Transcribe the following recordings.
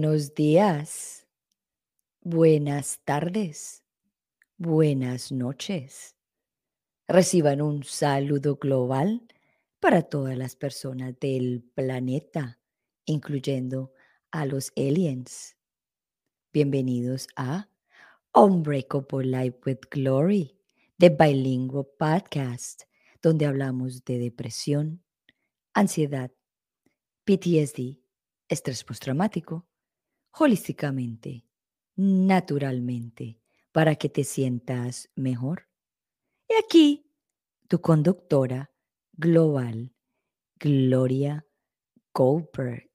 Buenos días, buenas tardes, buenas noches. Reciban un saludo global para todas las personas del planeta, incluyendo a los aliens. Bienvenidos a Unbreakable Life with Glory, de Bilingual Podcast, donde hablamos de depresión, ansiedad, PTSD, estrés postraumático, holísticamente, naturalmente, para que te sientas mejor. Y aquí, tu conductora global, Gloria Goldberg.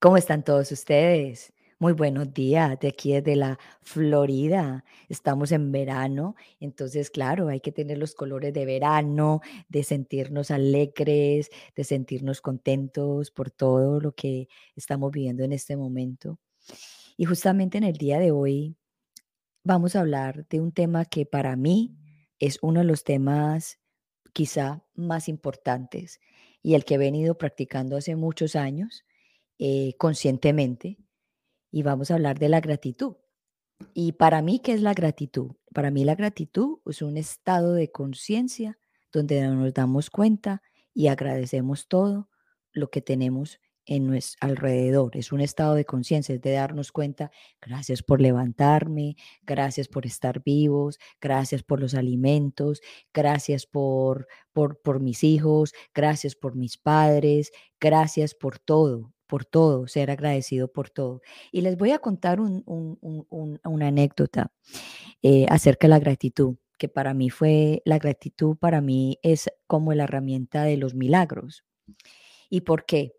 ¿Cómo están todos ustedes? Muy buenos días, de aquí desde la Florida. Estamos en verano, entonces, claro, hay que tener los colores de verano, de sentirnos alegres, de sentirnos contentos por todo lo que estamos viviendo en este momento. Y justamente en el día de hoy vamos a hablar de un tema que para mí es uno de los temas quizá más importantes y el que he venido practicando hace muchos años eh, conscientemente y vamos a hablar de la gratitud. Y para mí, ¿qué es la gratitud? Para mí la gratitud es un estado de conciencia donde nos damos cuenta y agradecemos todo lo que tenemos en nuestro alrededor. Es un estado de conciencia, es de darnos cuenta, gracias por levantarme, gracias por estar vivos, gracias por los alimentos, gracias por, por, por mis hijos, gracias por mis padres, gracias por todo por todo, ser agradecido por todo. Y les voy a contar una anécdota eh, acerca de la gratitud, que para mí fue, la gratitud para mí es como la herramienta de los milagros. ¿Y por qué?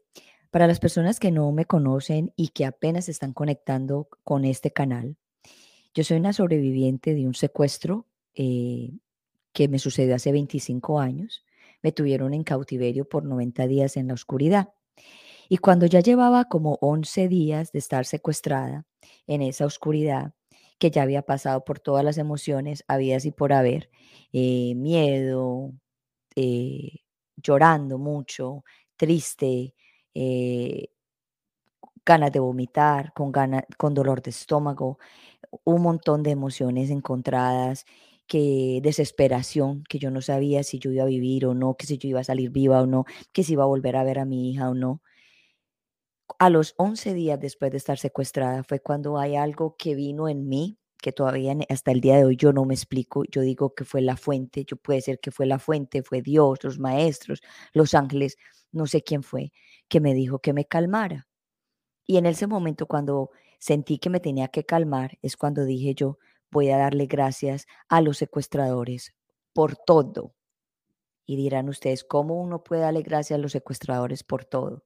Para las personas que no me conocen y que apenas están conectando con este canal, yo soy una sobreviviente de un secuestro eh, que me sucedió hace 25 años. Me tuvieron en cautiverio por 90 días en la oscuridad. Y cuando ya llevaba como 11 días de estar secuestrada en esa oscuridad, que ya había pasado por todas las emociones habidas y por haber, eh, miedo, eh, llorando mucho, triste, eh, ganas de vomitar, con, con dolor de estómago, un montón de emociones encontradas, que desesperación, que yo no sabía si yo iba a vivir o no, que si yo iba a salir viva o no, que si iba a volver a ver a mi hija o no a los 11 días después de estar secuestrada fue cuando hay algo que vino en mí que todavía hasta el día de hoy yo no me explico. Yo digo que fue la fuente, yo puede ser que fue la fuente, fue Dios, los maestros, los ángeles, no sé quién fue, que me dijo que me calmara. Y en ese momento cuando sentí que me tenía que calmar, es cuando dije yo, voy a darle gracias a los secuestradores por todo. Y dirán ustedes, ¿cómo uno puede darle gracias a los secuestradores por todo?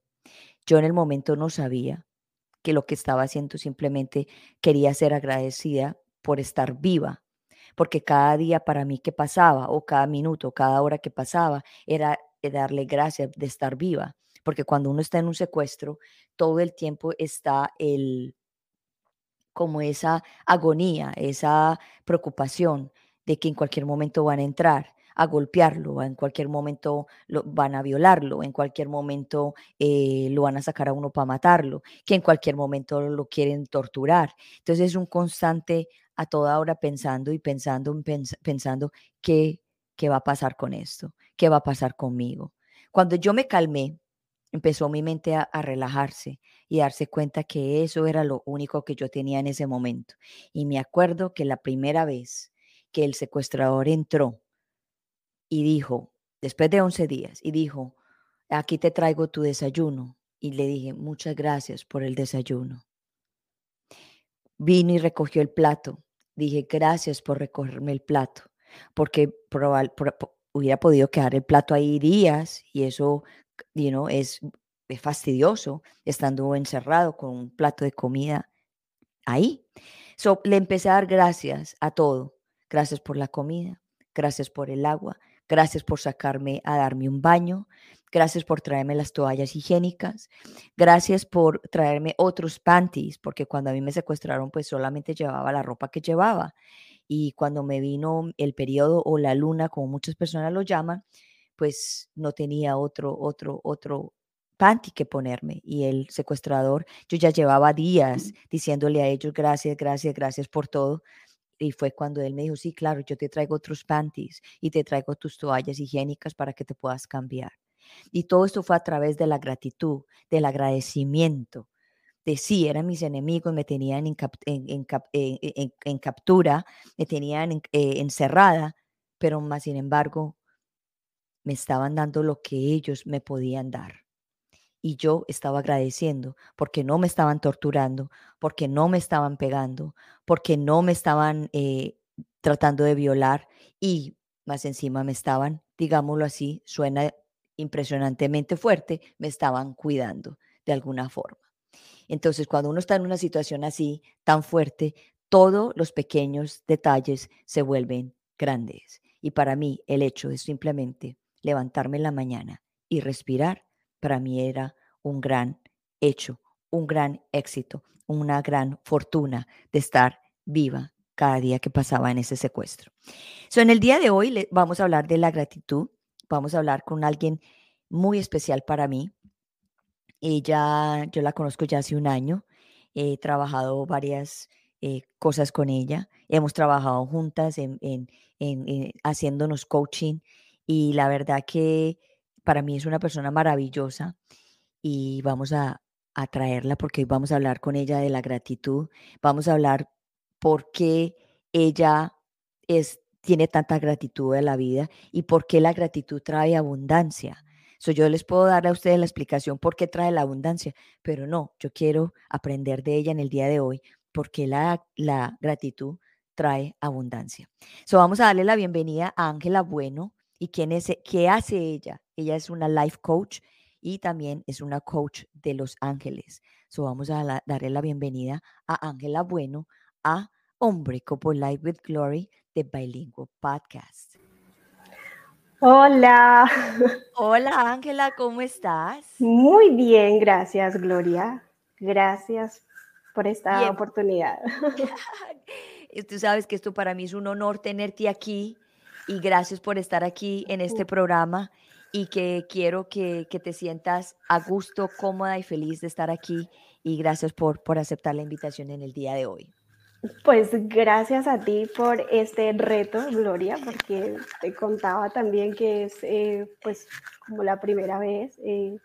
Yo en el momento no sabía que lo que estaba haciendo simplemente quería ser agradecida por estar viva, porque cada día para mí que pasaba, o cada minuto, cada hora que pasaba, era darle gracias de estar viva, porque cuando uno está en un secuestro, todo el tiempo está el como esa agonía, esa preocupación de que en cualquier momento van a entrar, a golpearlo, en cualquier momento lo, van a violarlo, en cualquier momento eh, lo van a sacar a uno para matarlo, que en cualquier momento lo quieren torturar. Entonces es un constante a toda hora pensando y pensando, pensando qué, qué va a pasar con esto, qué va a pasar conmigo. Cuando yo me calmé, empezó mi mente a, a, relajarse y darse cuenta que eso era lo único que yo tenía en ese momento. Y me acuerdo que la primera vez que el secuestrador entró y dijo, después de 11 días, y dijo, aquí te traigo tu desayuno. Y le dije, muchas gracias por el desayuno. Vino y recogió el plato. Dije, gracias por recogerme el plato, porque hubiera podido quedar el plato ahí días y eso you es, es fastidioso estando encerrado con un plato de comida ahí. So, le empecé a dar gracias a todo. Gracias por la comida, gracias por el agua, Gracias por sacarme a darme un baño. Gracias por traerme las toallas higiénicas. Gracias por traerme otros panties, porque cuando a mí me secuestraron, pues solamente llevaba la ropa que llevaba. Y cuando me vino el periodo o la luna, como muchas personas lo llaman, pues no tenía otro, otro, otro panty que ponerme. Y el secuestrador, yo ya llevaba días diciéndole a ellos gracias, gracias, gracias por todo. Y fue cuando él me dijo, sí, claro, yo te traigo otros panties y te traigo tus toallas higiénicas para que te puedas cambiar. Y todo esto fue a través de la gratitud, del agradecimiento, de sí, eran mis enemigos, me tenían en, captura, me tenían eh, encerrada, pero más sin embargo me estaban dando lo que ellos me podían dar. Y yo estaba agradeciendo porque no me estaban torturando, porque no me estaban pegando, porque no me estaban eh, tratando de violar y más encima me estaban, digámoslo así, suena impresionantemente fuerte, me estaban cuidando de alguna forma. Entonces, cuando uno está en una situación así, tan fuerte, todos los pequeños detalles se vuelven grandes. Y para mí, el hecho de simplemente levantarme en la mañana y respirar, para mí era un gran hecho, un gran éxito, una gran fortuna de estar viva cada día que pasaba en ese secuestro. So, en el día de hoy vamos a hablar de la gratitud, vamos a hablar con alguien muy especial para mí. Ella, yo la conozco ya hace un año, he trabajado varias eh, cosas con ella, hemos trabajado juntas en, en, en, haciéndonos coaching y la verdad que para mí es una persona maravillosa y vamos a, a traerla porque hoy vamos a hablar con ella de la gratitud, vamos a hablar por qué ella es, tiene tanta gratitud de la vida y por qué la gratitud trae abundancia. So, yo les puedo dar a ustedes la explicación por qué trae la abundancia, pero no, yo quiero aprender de ella en el día de hoy, porque la, la gratitud trae abundancia. So, vamos a darle la bienvenida a Ángela Bueno. ¿Y quién es, qué hace ella? Ella es una life coach y también es una coach de Los Ángeles. So, vamos a darle la bienvenida a Ángela Bueno a Hombre Copo Life with Glory de Bilingual Podcast. Hola. Hola Ángela, ¿cómo estás? Muy bien, gracias Gloria. Gracias por esta oportunidad. Tú sabes que esto para mí es un honor tenerte aquí y gracias por estar aquí en este programa y que quiero que, te sientas a gusto, cómoda y feliz de estar aquí y gracias por, por aceptar la invitación en el día de hoy. Pues gracias a ti por este reto, Gloria, porque te contaba también que es eh, pues como la primera vez eh,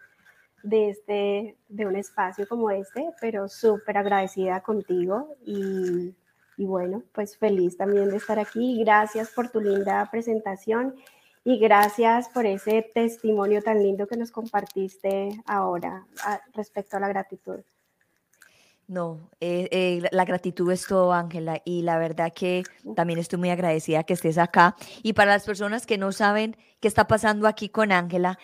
de, este, de un espacio como este, pero súper agradecida contigo y, y, bueno, pues feliz también de estar aquí. Gracias por tu linda presentación y gracias por ese testimonio tan lindo que nos compartiste ahora ah, respecto a la gratitud. No, eh, eh, la gratitud es todo, Ángela, y la verdad que también estoy muy agradecida que estés acá. Y para las personas que no saben qué está pasando aquí con Ángela,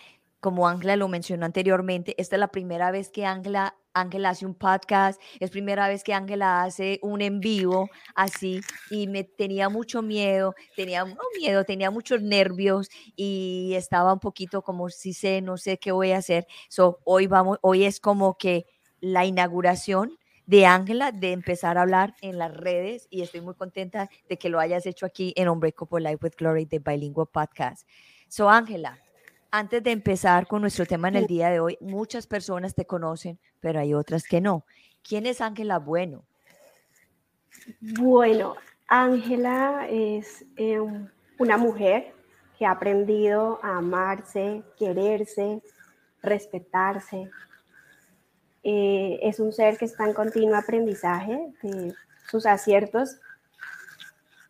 como Ángela lo mencionó anteriormente, esta es la primera vez que Ángela Ángela hace un podcast, es primera vez que Ángela hace un en vivo así y me tenía mucho miedo, tenía miedo, tenía muchos nervios y estaba un poquito como si sé, no sé qué voy a hacer. So, hoy vamos, hoy es como que la inauguración de Ángela de empezar a hablar en las redes y estoy muy contenta de que lo hayas hecho aquí en Unbreakable Life with Glory de Bilingual Podcast. So, Ángela, antes de empezar con nuestro tema en el día de hoy, muchas personas te conocen, pero hay otras que no. ¿Quién es Ángela Bueno? Bueno, Ángela es eh, una mujer que ha aprendido a amarse, quererse, respetarse, eh, es un ser que está en continuo aprendizaje de sus aciertos,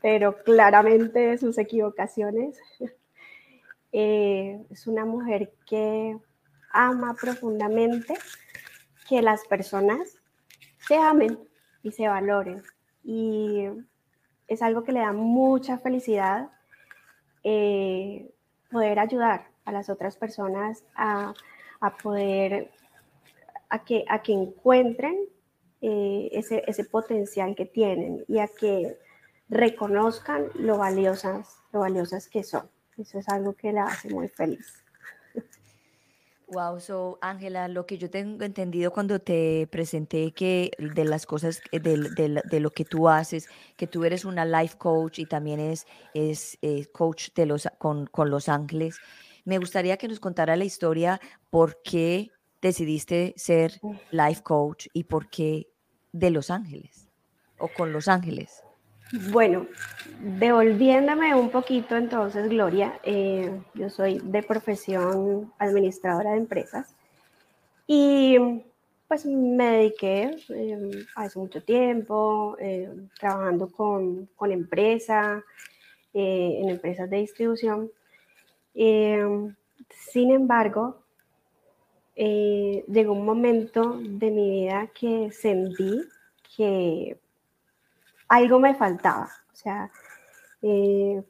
pero claramente de sus equivocaciones. Eh, es una mujer que ama profundamente que las personas se amen y se valoren. Y es algo que le da mucha felicidad eh, poder ayudar a las otras personas a, a poder a que, a que encuentren eh, ese, ese, potencial que tienen y a que reconozcan lo valiosas, lo valiosas que son. Eso es algo que la hace muy feliz. Wow, so Ángela, lo que yo tengo entendido cuando te presenté que de las cosas, de, de, de, lo que tú haces, que tú eres una life coach y también es, es, es coach de los, con, con Los Ángeles, me gustaría que nos contara la historia por qué decidiste ser life coach y por qué de Los Ángeles o con Los Ángeles? Bueno, devolviéndome un poquito entonces, Gloria, eh, yo soy de profesión administradora de empresas y pues me dediqué eh, hace mucho tiempo eh, trabajando con, con empresas, en empresas de distribución. sin embargo, llegó un momento de mi vida que sentí que algo me faltaba. O sea, eh,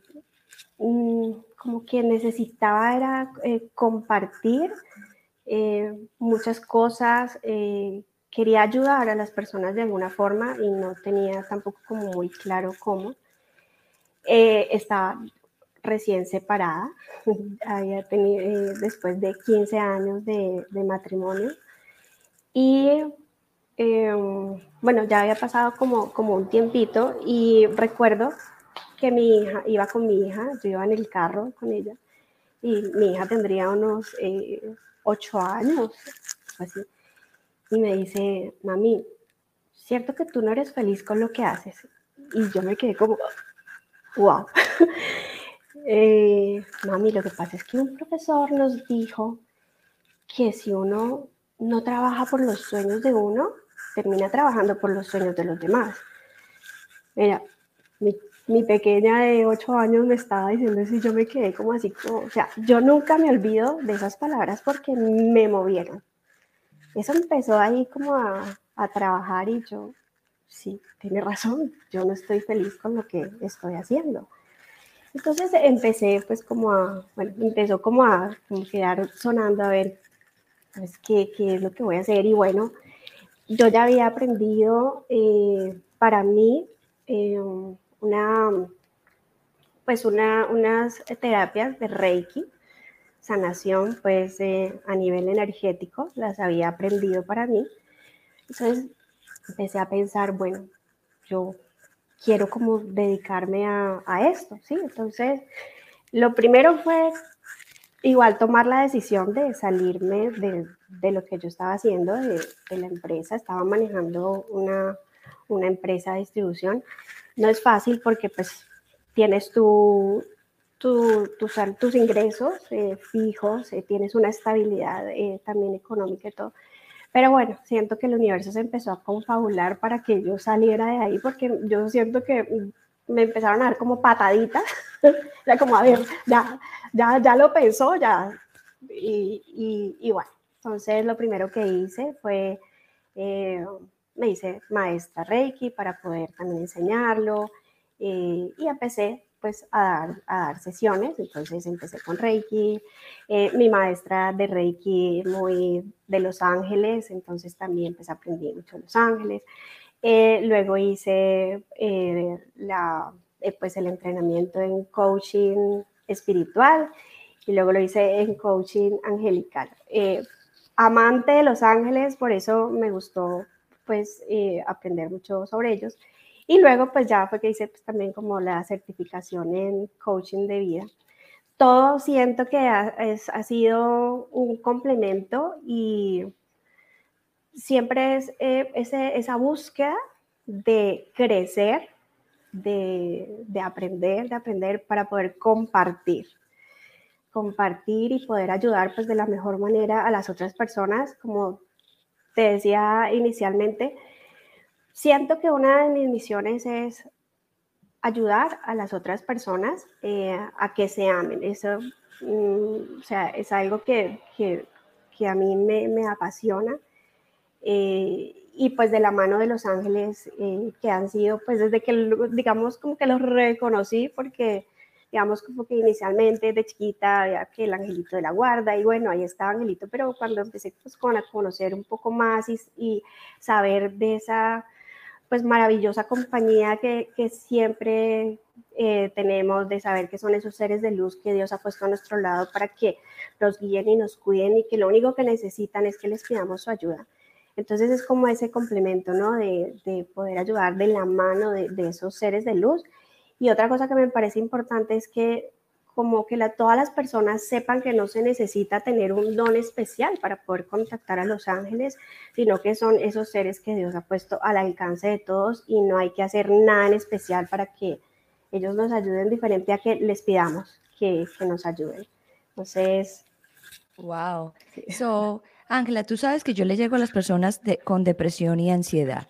como que necesitaba era eh, compartir eh, muchas cosas, quería ayudar a las personas de alguna forma y no tenía tampoco como muy claro cómo. estaba recién separada, había tenido, después de 15 años de, de matrimonio y Em, bueno, ya había pasado como, como un tiempito y recuerdo que mi hija iba con mi hija, yo iba en el carro con ella y mi hija tendría unos eh, ocho años, así, y me dice, mami, ¿cierto que tú no eres feliz con lo que haces? Y yo me quedé como, wow. Eh, mami, lo que pasa es que un profesor nos dijo que si uno no trabaja por los sueños de uno, termina trabajando por los sueños de los demás. Mira, mi, pequeña de 8 años me estaba diciendo eso y yo me quedé como así, o sea, yo nunca me olvido de esas palabras porque me movieron. Eso empezó ahí como a, trabajar y yo, sí, tiene razón, yo no estoy feliz con lo que estoy haciendo. Entonces empecé pues como a, bueno, empezó como a quedar sonando a ver pues, qué es lo que voy a hacer y bueno, yo ya había aprendido eh, para mí eh, una, pues una, unas terapias de Reiki, sanación, pues eh, a nivel energético, las había aprendido para mí. Entonces empecé a pensar, bueno, yo quiero como dedicarme a, a esto, ¿sí? Entonces, lo primero fue igual tomar la decisión de salirme de, de lo que yo estaba haciendo, de, la empresa, estaba manejando una, una, empresa de distribución. No es fácil porque pues tienes tu, tu, tus ingresos eh, fijos, eh, tienes una estabilidad eh, también económica y todo. Pero bueno, siento que el universo se empezó a confabular para que yo saliera de ahí porque yo siento que me empezaron a dar como pataditas, ya como, a ver, ya, ya, ya lo pensó, ya, y, y, bueno, entonces lo primero que hice fue, eh, me hice maestra Reiki para poder también enseñarlo, eh, y empecé pues a dar, sesiones, entonces empecé con Reiki, eh, mi maestra de Reiki muy de Los Ángeles, entonces también pues aprendí mucho de Los Ángeles, luego hice pues el entrenamiento en coaching espiritual y luego lo hice en coaching angelical. Amante de los ángeles, por eso me gustó pues aprender mucho sobre ellos. Y luego pues ya fue que hice pues, también como la certificación en coaching de vida. Todo siento que ha, ha sido un complemento y siempre es eh, esa búsqueda de crecer, de, aprender, de aprender para poder compartir. Compartir y poder ayudar pues de la mejor manera a las otras personas. Como te decía inicialmente, siento que una de mis misiones es ayudar a las otras personas eh, a que se amen. Eso mm, o sea, es algo que, a mí me, me apasiona eh, y pues de la mano de los ángeles eh, que han sido, pues desde que, digamos, como que los reconocí, porque, digamos, como que inicialmente de chiquita había que el angelito de la guarda, y bueno, ahí estaba Angelito, pero cuando empecé pues con a conocer un poco más y, y saber de esa, pues maravillosa compañía que, que siempre eh, tenemos, de saber que son esos seres de luz que Dios ha puesto a nuestro lado para que nos guíen y nos cuiden y que lo único que necesitan es que les pidamos su ayuda entonces es como ese complemento, ¿no? De, poder ayudar de la mano de, esos seres de luz. Y otra cosa que me parece importante es que como que todas las personas sepan que no se necesita tener un don especial para poder contactar a los ángeles, sino que son esos seres que Dios ha puesto al alcance de todos y no hay que hacer nada en especial para que ellos nos ayuden diferente a que les pidamos que, que nos ayuden. Entonces... Wow. So, Ángela, tú sabes que yo le llego a las personas con depresión y ansiedad.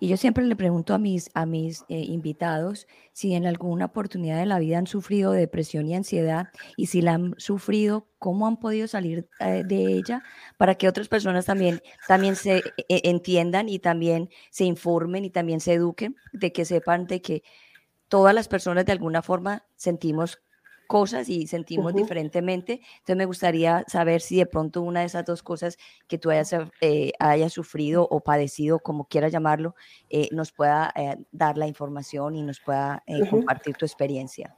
Y yo siempre le pregunto a mis, a mis eh, invitados si en alguna oportunidad de la vida han sufrido depresión y ansiedad y si la han sufrido, cómo han podido salir eh, de ella para que otras personas también, también se eh, entiendan y también se informen y también se eduquen, de que sepan de que todas las personas de alguna forma sentimos cosas y sentimos diferentemente. Entonces me gustaría saber si de pronto una de esas dos cosas que tú hayas, eh, sufrido o padecido, como quieras llamarlo, eh, nos pueda eh, dar la información y nos pueda compartir tu experiencia.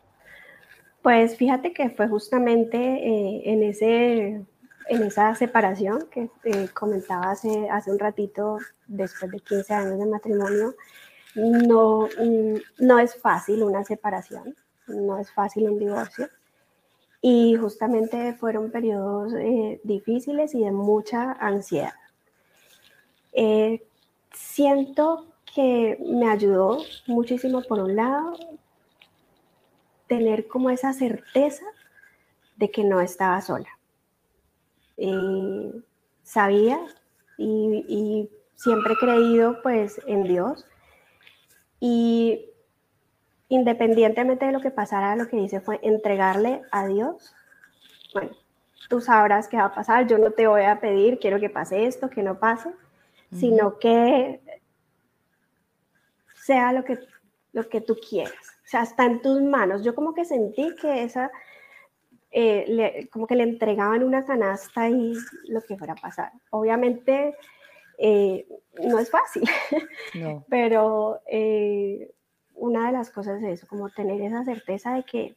Pues fíjate que fue justamente en, ese, en esa separación que comentaba hace, hace un ratito, después de 15 años de matrimonio, no, mm, no es fácil una separación no es fácil un divorcio. Y justamente fueron periodos eh, difíciles y de mucha ansiedad. Eh, siento que me ayudó muchísimo, por un lado, tener como esa certeza de que no estaba sola. sabía y, y, siempre he creído pues en Dios y independientemente de lo que pasara, lo que hice fue entregarle a Dios. Bueno, tú sabrás qué va a pasar, yo no te voy a pedir, quiero que pase esto, que no pase, sino que sea lo que, lo que tú quieras. O sea, está en tus manos. Yo como que sentí que esa, eh, como que le entregaban una canasta y lo que fuera a pasar. Obviamente eh, no es fácil, no. pero eh, una de las cosas es eso, como tener esa certeza de que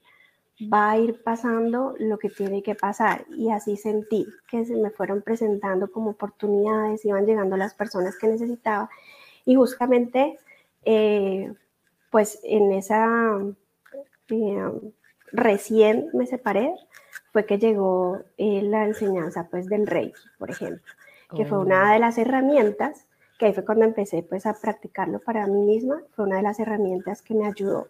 va a ir pasando lo que tiene que pasar y así sentí que se me fueron presentando como oportunidades, iban llegando las personas que necesitaba y justamente eh, pues en esa eh, recién me separé fue que llegó eh, la enseñanza pues del Reiki, por ejemplo, que fue una oh. de las herramientas que ahí fue cuando empecé pues a practicarlo para mí misma, fue una de las herramientas que me ayudó.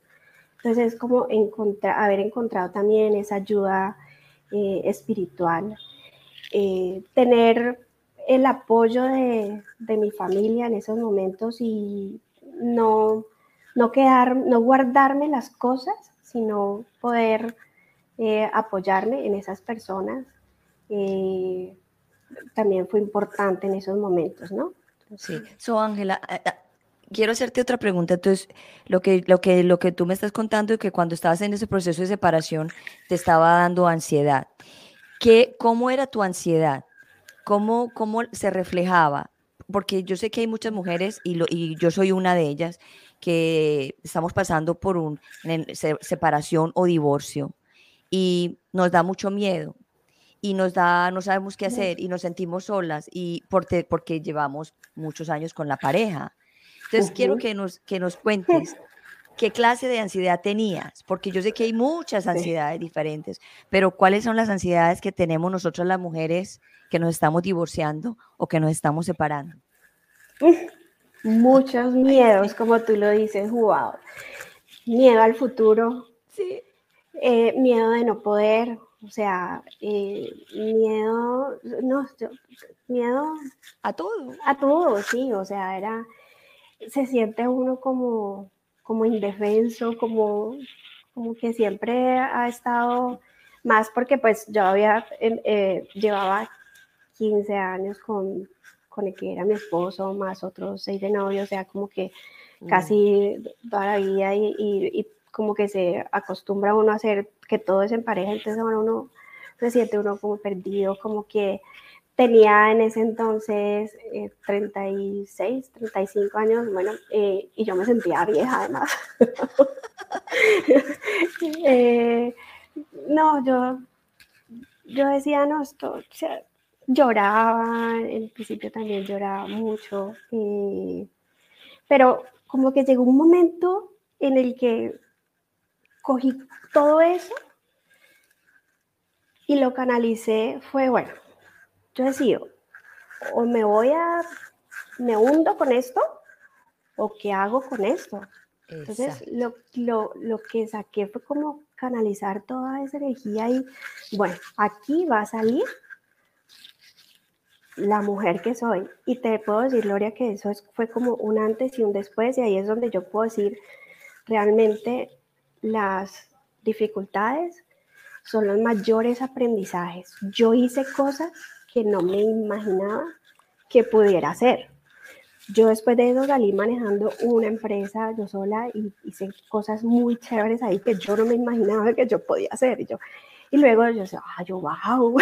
Entonces es como encontrar, haber encontrado también esa ayuda eh, espiritual, eh, tener el apoyo de, de, mi familia en esos momentos y no, no, quedar, no guardarme las cosas, sino poder eh, apoyarme en esas personas. también fue importante en esos momentos, ¿no? Sí. So, Ángela, quiero hacerte otra pregunta. Entonces, lo que, lo, que, lo que tú me estás contando es que cuando estabas en ese proceso de separación te estaba dando ansiedad. ¿Qué, ¿Cómo era tu ansiedad? ¿Cómo, ¿Cómo se reflejaba? Porque yo sé que hay muchas mujeres, y, lo, y yo soy una de ellas, que estamos pasando por una separación o divorcio y nos da mucho miedo y nos da, no sabemos qué hacer y nos sentimos solas y porque, porque llevamos muchos años con la pareja. Entonces quiero que nos, que nos cuentes qué clase de ansiedad tenías, porque yo sé que hay muchas ansiedades diferentes, pero cuáles son las ansiedades que tenemos nosotros las mujeres que nos estamos divorciando o que nos estamos separando. Muchos miedos, como tú lo dices, wow. Miedo al futuro. Sí. Eh, miedo de no poder, o sea, eh, miedo, no, miedo a todo. A todo, sí, o sea, era, se siente uno como, como indefenso, como, como que siempre ha estado más porque pues yo había, eh, llevaba 15 años con, con el que era mi esposo, más otros seis de novio, o sea, como que. Casi toda la vida y, y como que se acostumbra uno a hacer que todo es en pareja, entonces uno se siente uno como perdido, como que tenía en ese entonces 36, eh, 35 años, bueno, eh, y yo me sentía vieja además. Eh, no, yo, yo decía, no, esto, o sea, lloraba, en principio también lloraba mucho, pero como que llegó un momento en el que cogí todo eso Y lo canalicé fue, bueno, yo decido, o me voy a, me hundo con esto, o qué hago con esto. Entonces, lo, lo, lo, que saqué fue como canalizar toda esa energía y, bueno, aquí va a salir la mujer que soy. Y te puedo decir, Gloria, que eso fue como un antes y un después, y ahí es donde yo puedo decir realmente las dificultades son los mayores aprendizajes. Yo hice cosas que no me imaginaba que pudiera hacer. Yo después de eso salí manejando una empresa yo sola y hice cosas muy chéveres ahí que yo no me imaginaba que yo podía hacer. Y, yo, y luego yo decía, ah, yo, wow.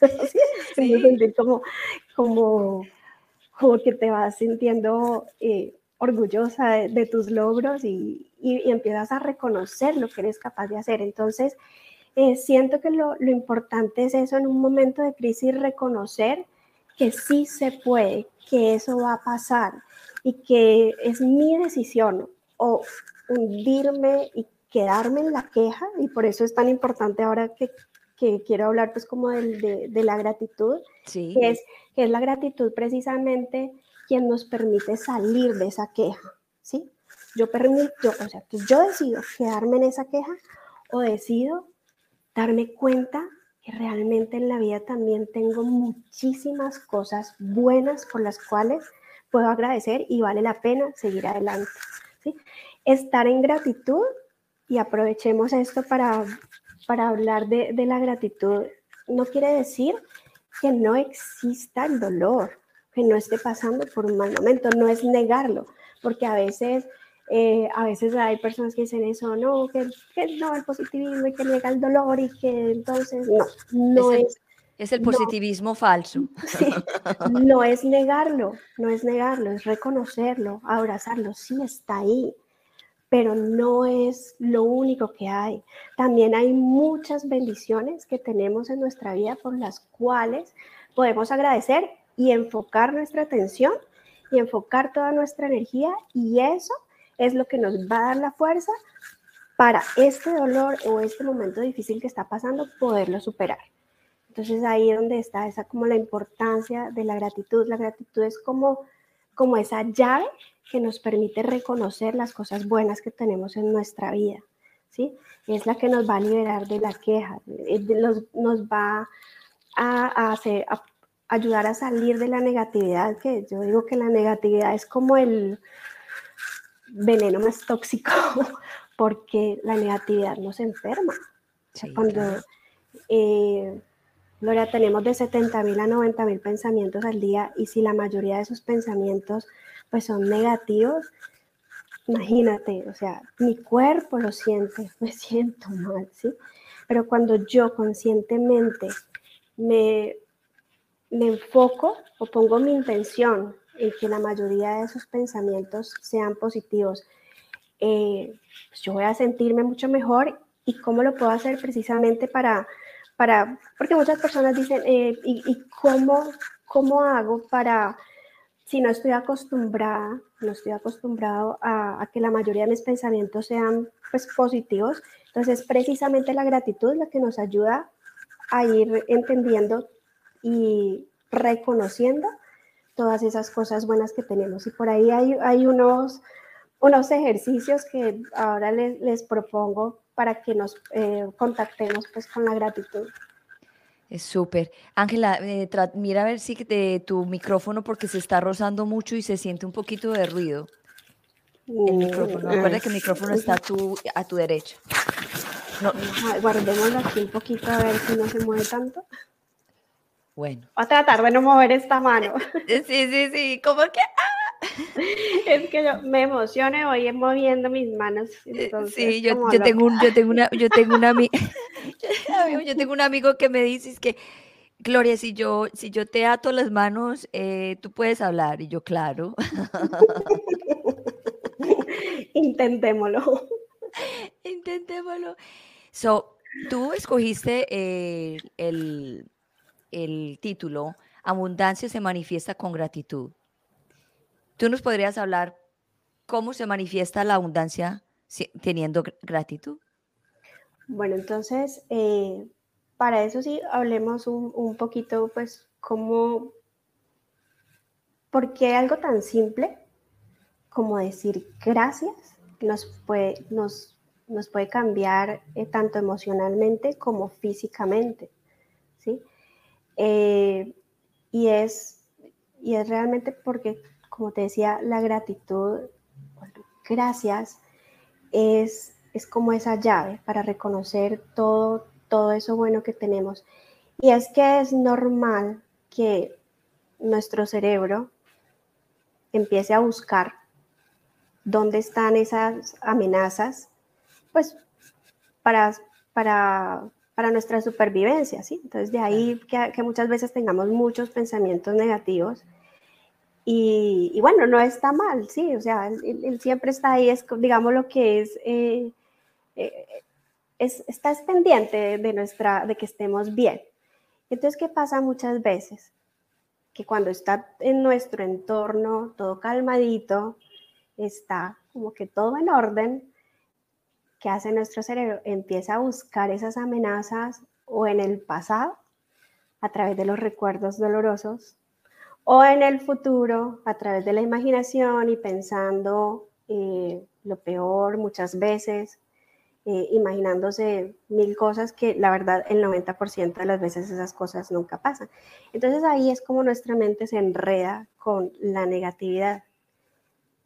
sí. como, como, como que te vas sintiendo eh, orgullosa de, tus logros y, y, empiezas a reconocer lo que eres capaz de hacer. Entonces, eh, siento que lo, lo importante es eso en un momento de crisis, reconocer que sí se puede, que eso va a pasar y que es mi decisión o hundirme y quedarme en la queja y por eso es tan importante ahora que, que quiero hablar pues como de, de, la gratitud, que, es, que es la gratitud precisamente quien nos permite salir de esa queja, ¿sí? Yo permito, o sea, que yo decido quedarme en esa queja o decido darme cuenta que realmente en la vida también tengo muchísimas cosas buenas por las cuales puedo agradecer y vale la pena seguir adelante. ¿sí? Estar en gratitud y aprovechemos esto para, para hablar de, de la gratitud. No quiere decir que no exista el dolor, que no esté pasando por un mal momento, no es negarlo, porque a veces eh, a veces hay personas que dicen eso, no, que, no, el positivismo y que niega el dolor y que entonces no, no es. es, el positivismo falso. Sí, no es negarlo, no es negarlo, es reconocerlo, abrazarlo, sí está ahí, pero no es lo único que hay. También hay muchas bendiciones que tenemos en nuestra vida por las cuales podemos agradecer y enfocar nuestra atención y enfocar toda nuestra energía y eso es lo que nos va a dar la fuerza para este dolor o este momento difícil que está pasando, poderlo superar. Entonces ahí es donde está esa como la importancia de la gratitud. La gratitud es como, como esa llave que nos permite reconocer las cosas buenas que tenemos en nuestra vida. ¿sí? Es la que nos va a liberar de la queja, nos, nos va a, hacer, a ayudar a salir de la negatividad, que yo digo que la negatividad es como el, veneno más tóxico porque la negatividad nos enferma. cuando, eh, Gloria, tenemos de 70 mil a 90 mil pensamientos al día y si la mayoría de esos pensamientos pues son negativos, imagínate, o sea, mi cuerpo lo siente, me siento mal, ¿sí? Pero cuando yo conscientemente me, me enfoco o pongo mi intención y que la mayoría de esos pensamientos sean positivos, eh, pues yo voy a sentirme mucho mejor y cómo lo puedo hacer precisamente para, para porque muchas personas dicen, eh, ¿y, y cómo, cómo hago para, si no estoy acostumbrada, no estoy acostumbrado a, que la mayoría de mis pensamientos sean pues positivos, entonces precisamente la gratitud la que nos ayuda a ir entendiendo y reconociendo todas esas cosas buenas que tenemos. Y por ahí hay, unos, unos ejercicios que ahora les, les propongo para que nos eh, contactemos pues con la gratitud. Es súper. Ángela, eh, mira a ver si de tu micrófono porque se está rozando mucho y se siente un poquito de ruido. El micrófono. Recuerda que el micrófono está a tu, a tu derecha. No. Guardémoslo aquí un poquito a ver si no se mueve tanto. Bueno. Voy a tratar de no mover esta mano. Sí, sí, sí, como que... ¡ah! Es que yo me emociono voy moviendo mis manos. Eh, sí, yo, yo tengo un, yo tengo una, yo tengo una yo tengo un amigo que me dice que Gloria, si yo, si yo te ato las manos, eh, tú puedes hablar. Y yo, claro. Intentémoslo. Intentémoslo. So, tú escogiste eh, el, el título, Abundancia se manifiesta con gratitud. ¿Tú nos podrías hablar cómo se manifiesta la abundancia teniendo gratitud? Bueno, entonces, eh, para eso sí, hablemos un, un poquito, pues, cómo, por qué algo tan simple como decir gracias nos puede, nos, nos puede cambiar eh, tanto emocionalmente como físicamente, ¿sí? Eh, y, es, y es realmente porque, como te decía, la gratitud, gracias, es, es como esa llave para reconocer todo, todo eso bueno que tenemos. Y es que es normal que nuestro cerebro empiece a buscar dónde están esas amenazas, pues para, para, para nuestra supervivencia, ¿sí? Entonces de ahí que, muchas veces tengamos muchos pensamientos negativos. Y, bueno, no está mal, sí, o sea, él, siempre está ahí, es digamos lo que es, eh, eh, es pendiente de, nuestra, de que estemos bien. Entonces, ¿qué pasa muchas veces? Que cuando está en nuestro entorno todo calmadito, está como que todo en orden, ¿qué hace nuestro cerebro? Empieza a buscar esas amenazas o en el pasado, a través de los recuerdos dolorosos, o en el futuro, a través de la imaginación y pensando eh, lo peor muchas veces, eh, imaginándose mil cosas que la verdad el 90% de las veces esas cosas nunca pasan. Entonces ahí es como nuestra mente se enreda con la negatividad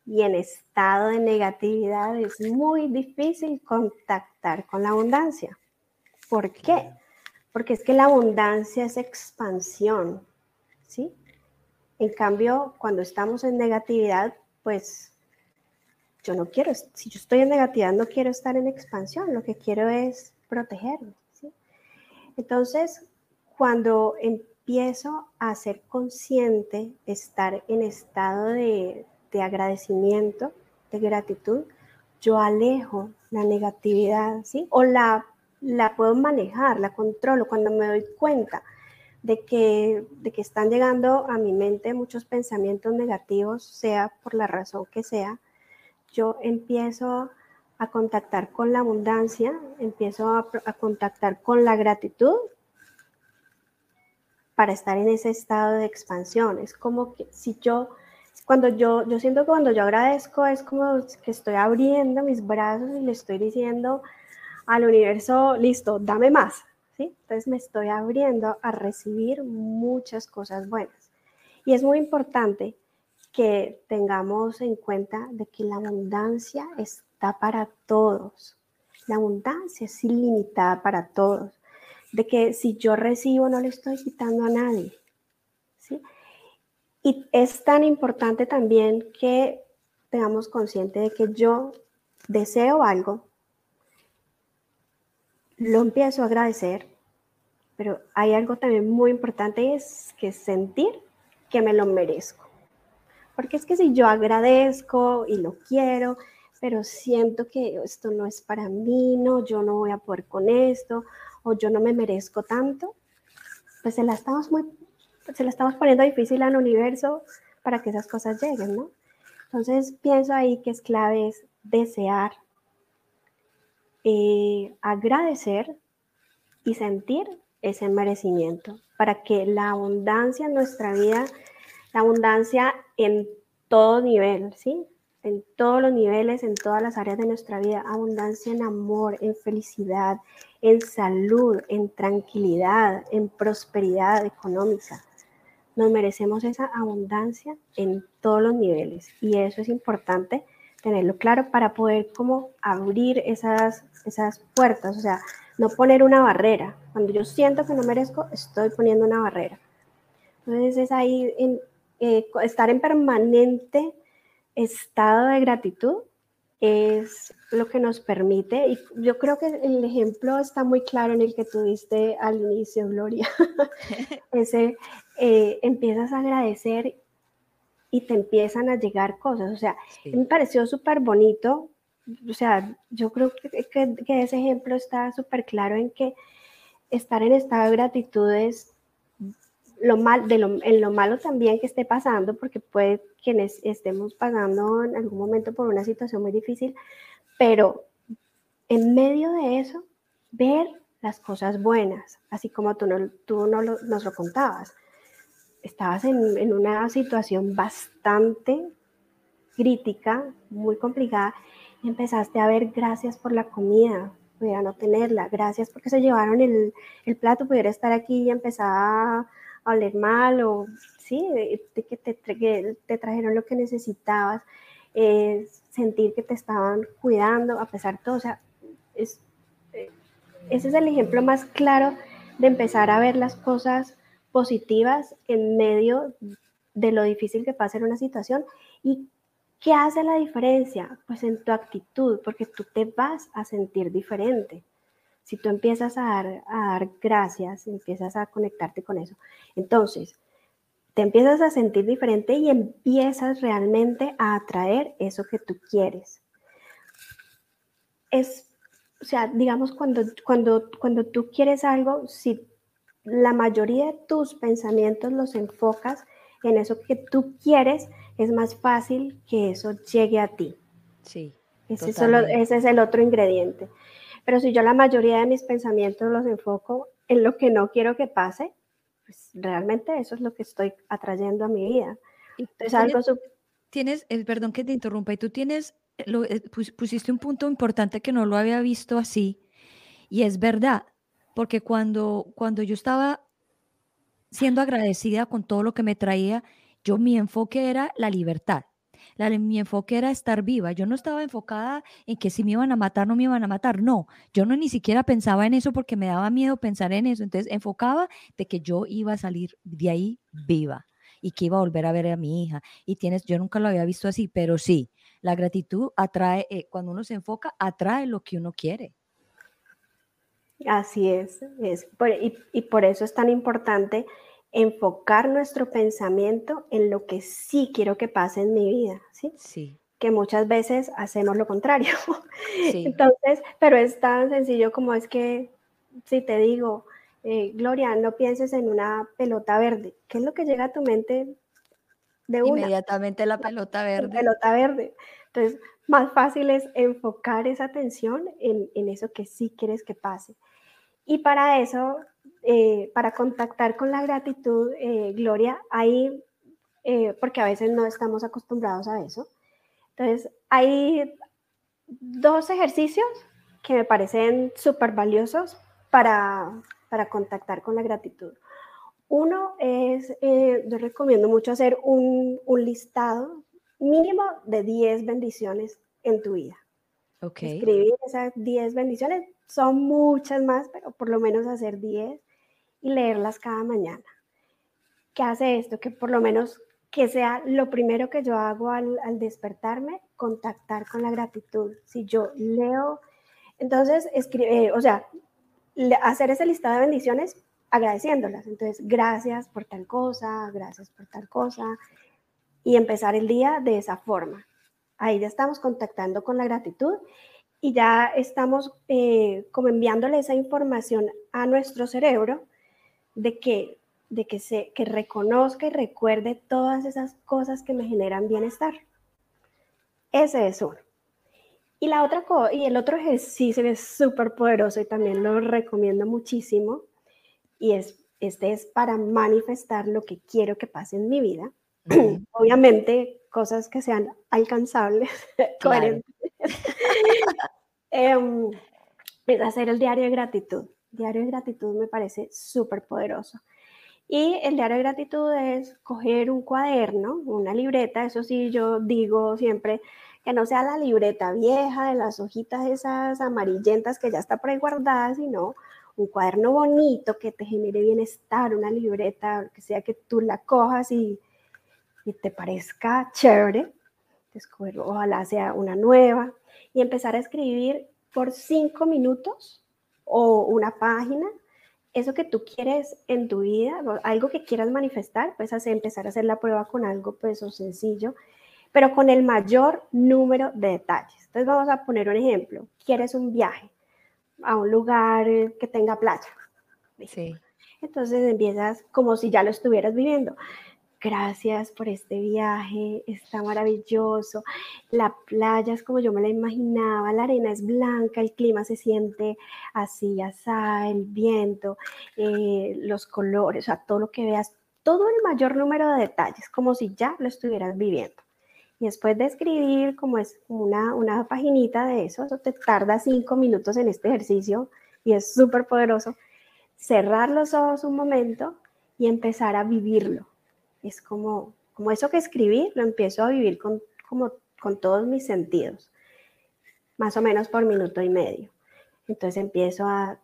y en estado de negatividad es muy difícil contactar con la abundancia. ¿Por qué? Porque es que la abundancia es expansión, ¿sí? En cambio, cuando estamos en negatividad, pues yo no quiero, si yo estoy en negatividad, no quiero estar en expansión, lo que quiero es protegerme. Entonces, cuando empiezo a ser consciente, estar en estado de, de agradecimiento, de gratitud, yo alejo la negatividad, ¿sí? O la, la puedo manejar, la controlo cuando me doy cuenta de que, de que están llegando a mi mente muchos pensamientos negativos, sea por la razón que sea, yo empiezo a contactar con la abundancia, empiezo a, a contactar con la gratitud para estar en ese estado de expansión. Es como que si yo cuando yo, yo siento que cuando yo agradezco es como que estoy abriendo mis brazos y le estoy diciendo al universo, listo, dame más, Entonces me estoy abriendo a recibir muchas cosas buenas. Y es muy importante que tengamos en cuenta de que la abundancia está para todos. La abundancia es ilimitada para todos. De que si yo recibo no le estoy quitando a nadie. ¿sí? Y es tan importante también que tengamos consciente de que yo deseo algo, lo empiezo a agradecer, pero hay algo también muy importante es que sentir que me lo merezco. Porque es que si yo agradezco y lo quiero, pero siento que esto no es para mí, no, yo no voy a poder con esto, o yo no me merezco tanto, pues se la estamos muy se le estamos poniendo difícil al universo para que esas cosas lleguen, ¿no? Entonces pienso ahí que es clave es desear, eh, agradecer y sentir ese merecimiento para que la abundancia en nuestra vida, la abundancia en todo nivel, ¿sí? En todos los niveles, en todas las áreas de nuestra vida, abundancia en amor, en felicidad, en salud, en tranquilidad, en prosperidad económica, nos merecemos esa abundancia en todos los niveles y eso es importante tenerlo claro para poder como abrir esas, esas puertas, o sea, no poner una barrera. Cuando yo siento que no merezco, estoy poniendo una barrera. Entonces es ahí en, eh, estar en permanente estado de gratitud es lo que nos permite, y yo creo que el ejemplo está muy claro en el que tuviste al inicio, Gloria, ese eh, empiezas a agradecer y te empiezan a llegar cosas, o sea, me pareció súper bonito, o sea, yo creo que, que, ese ejemplo está súper claro en que estar en estado de gratitud es lo mal, de lo, en lo malo también que esté pasando, porque puede quienes estemos pasando en algún momento por una situación muy difícil, pero en medio de eso, ver las cosas buenas, así como tú, no, tú no nos lo contabas. Estabas en, en una situación bastante crítica, muy complicada, empezaste a ver gracias por la comida, pudiera no tenerla, gracias porque se llevaron el, el plato, pudiera estar aquí y empezar a oler mal o sí, de que te, te trajeron lo que necesitabas, sentir que te estaban cuidando a pesar de todo, o sea, es, eh, ese es el ejemplo más claro de empezar a ver las cosas positivas en medio de lo difícil que pasa en una situación y ¿Qué hace la diferencia? Pues en tu actitud, porque tú te vas a sentir diferente. Si tú empiezas a dar, a dar gracias, empiezas a conectarte con eso. Entonces, te empiezas a sentir diferente y empiezas realmente a atraer eso que tú quieres. Es, o sea, digamos, cuando, cuando, cuando tú quieres algo, si la mayoría de tus pensamientos los enfocas en eso que tú quieres, es más fácil que eso llegue a ti. Sí. Ese, ese es el otro ingrediente. Pero si yo la mayoría de mis pensamientos los enfoco en lo que no quiero que pase, pues realmente eso es lo que estoy atrayendo a mi vida. Entonces, algo tienes, eh, perdón que te interrumpa, y tú tienes, eh, lo, eh, pusiste un punto importante que no lo había visto así, y es verdad, porque cuando, cuando yo estaba siendo agradecida con todo lo que me traía, yo mi enfoque era la libertad. La, mi enfoque era estar viva. Yo no estaba enfocada en que si me iban a matar, no me iban a matar. No, yo no ni siquiera pensaba en eso porque me daba miedo pensar en eso. Entonces enfocaba de que yo iba a salir de ahí viva y que iba a volver a ver a mi hija. Y tienes, yo nunca lo había visto así, pero sí, la gratitud atrae, eh, cuando uno se enfoca, atrae lo que uno quiere. Así es, es y, y por eso es tan importante enfocar nuestro pensamiento en lo que sí quiero que pase en mi vida, ¿sí? Sí. Que muchas veces hacemos lo contrario. Sí. Entonces, pero es tan sencillo como es que si te digo, eh, Gloria, no pienses en una pelota verde, ¿qué es lo que llega a tu mente de una? Inmediatamente la pelota verde. La pelota verde. Entonces, más fácil es enfocar esa atención en, en eso que sí quieres que pase. Y para eso eh, para contactar con la gratitud, eh, Gloria, hay, eh, porque a veces no estamos acostumbrados a eso. Entonces, hay dos ejercicios que me parecen súper valiosos para, para contactar con la gratitud. Uno es, yo recomiendo mucho hacer un, un, listado mínimo de 10 bendiciones en tu vida. Okay. Escribir esas 10 bendiciones, son muchas más, pero por lo menos hacer 10 y leerlas cada mañana. ¿Qué hace esto? Que por lo menos que sea lo primero que yo hago al, despertarme, contactar con la gratitud. Si yo leo, entonces escribe, eh, o sea, hacer ese listado de bendiciones agradeciéndolas. Entonces, gracias por tal cosa, gracias por tal cosa, y empezar el día de esa forma. Ahí ya estamos contactando con la gratitud y ya estamos eh, como enviándole esa información a nuestro cerebro de que, de que, se, que reconozca y recuerde todas esas cosas que me generan bienestar. Ese es uno. Y, la otra y el otro ejercicio es súper poderoso y también lo recomiendo muchísimo, y es, este es para manifestar lo que quiero que pase en mi vida. Obviamente, cosas que sean alcanzables, coherentes. Em, es hacer el diario de gratitud. Diario de gratitud me parece súper poderoso. Y el diario de gratitud es coger un cuaderno, una libreta, eso sí, yo digo siempre que no sea la libreta vieja de las hojitas esas amarillentas que ya está por ahí guardada, sino un cuaderno bonito que te genere bienestar, una libreta, que sea que tú la cojas y, y te parezca chévere, ojalá sea una nueva, y empezar a escribir por cinco minutos o una página, eso que tú quieres en tu vida, algo que quieras manifestar, puedes hacer, empezar a hacer la prueba con algo pues o sencillo, pero con el mayor número de detalles. Entonces vamos a poner un ejemplo. Quieres un viaje a un lugar que tenga playa. Sí. Entonces empiezas como si ya lo estuvieras viviendo. Gracias por este viaje, está maravilloso, la playa es como yo me la imaginaba, la arena es blanca, el clima se siente así, así, el viento, eh, los colores, o sea, todo lo que veas, todo el mayor número de detalles, como si ya lo estuvieras viviendo. Y después de escribir, como es una, una paginita de eso, eso te tarda cinco minutos en este ejercicio y es súper poderoso, cerrar los ojos un momento y empezar a vivirlo es como, como eso que escribí, lo empiezo a vivir con, como, con todos mis sentidos, más o menos por minuto y medio. Entonces empiezo a,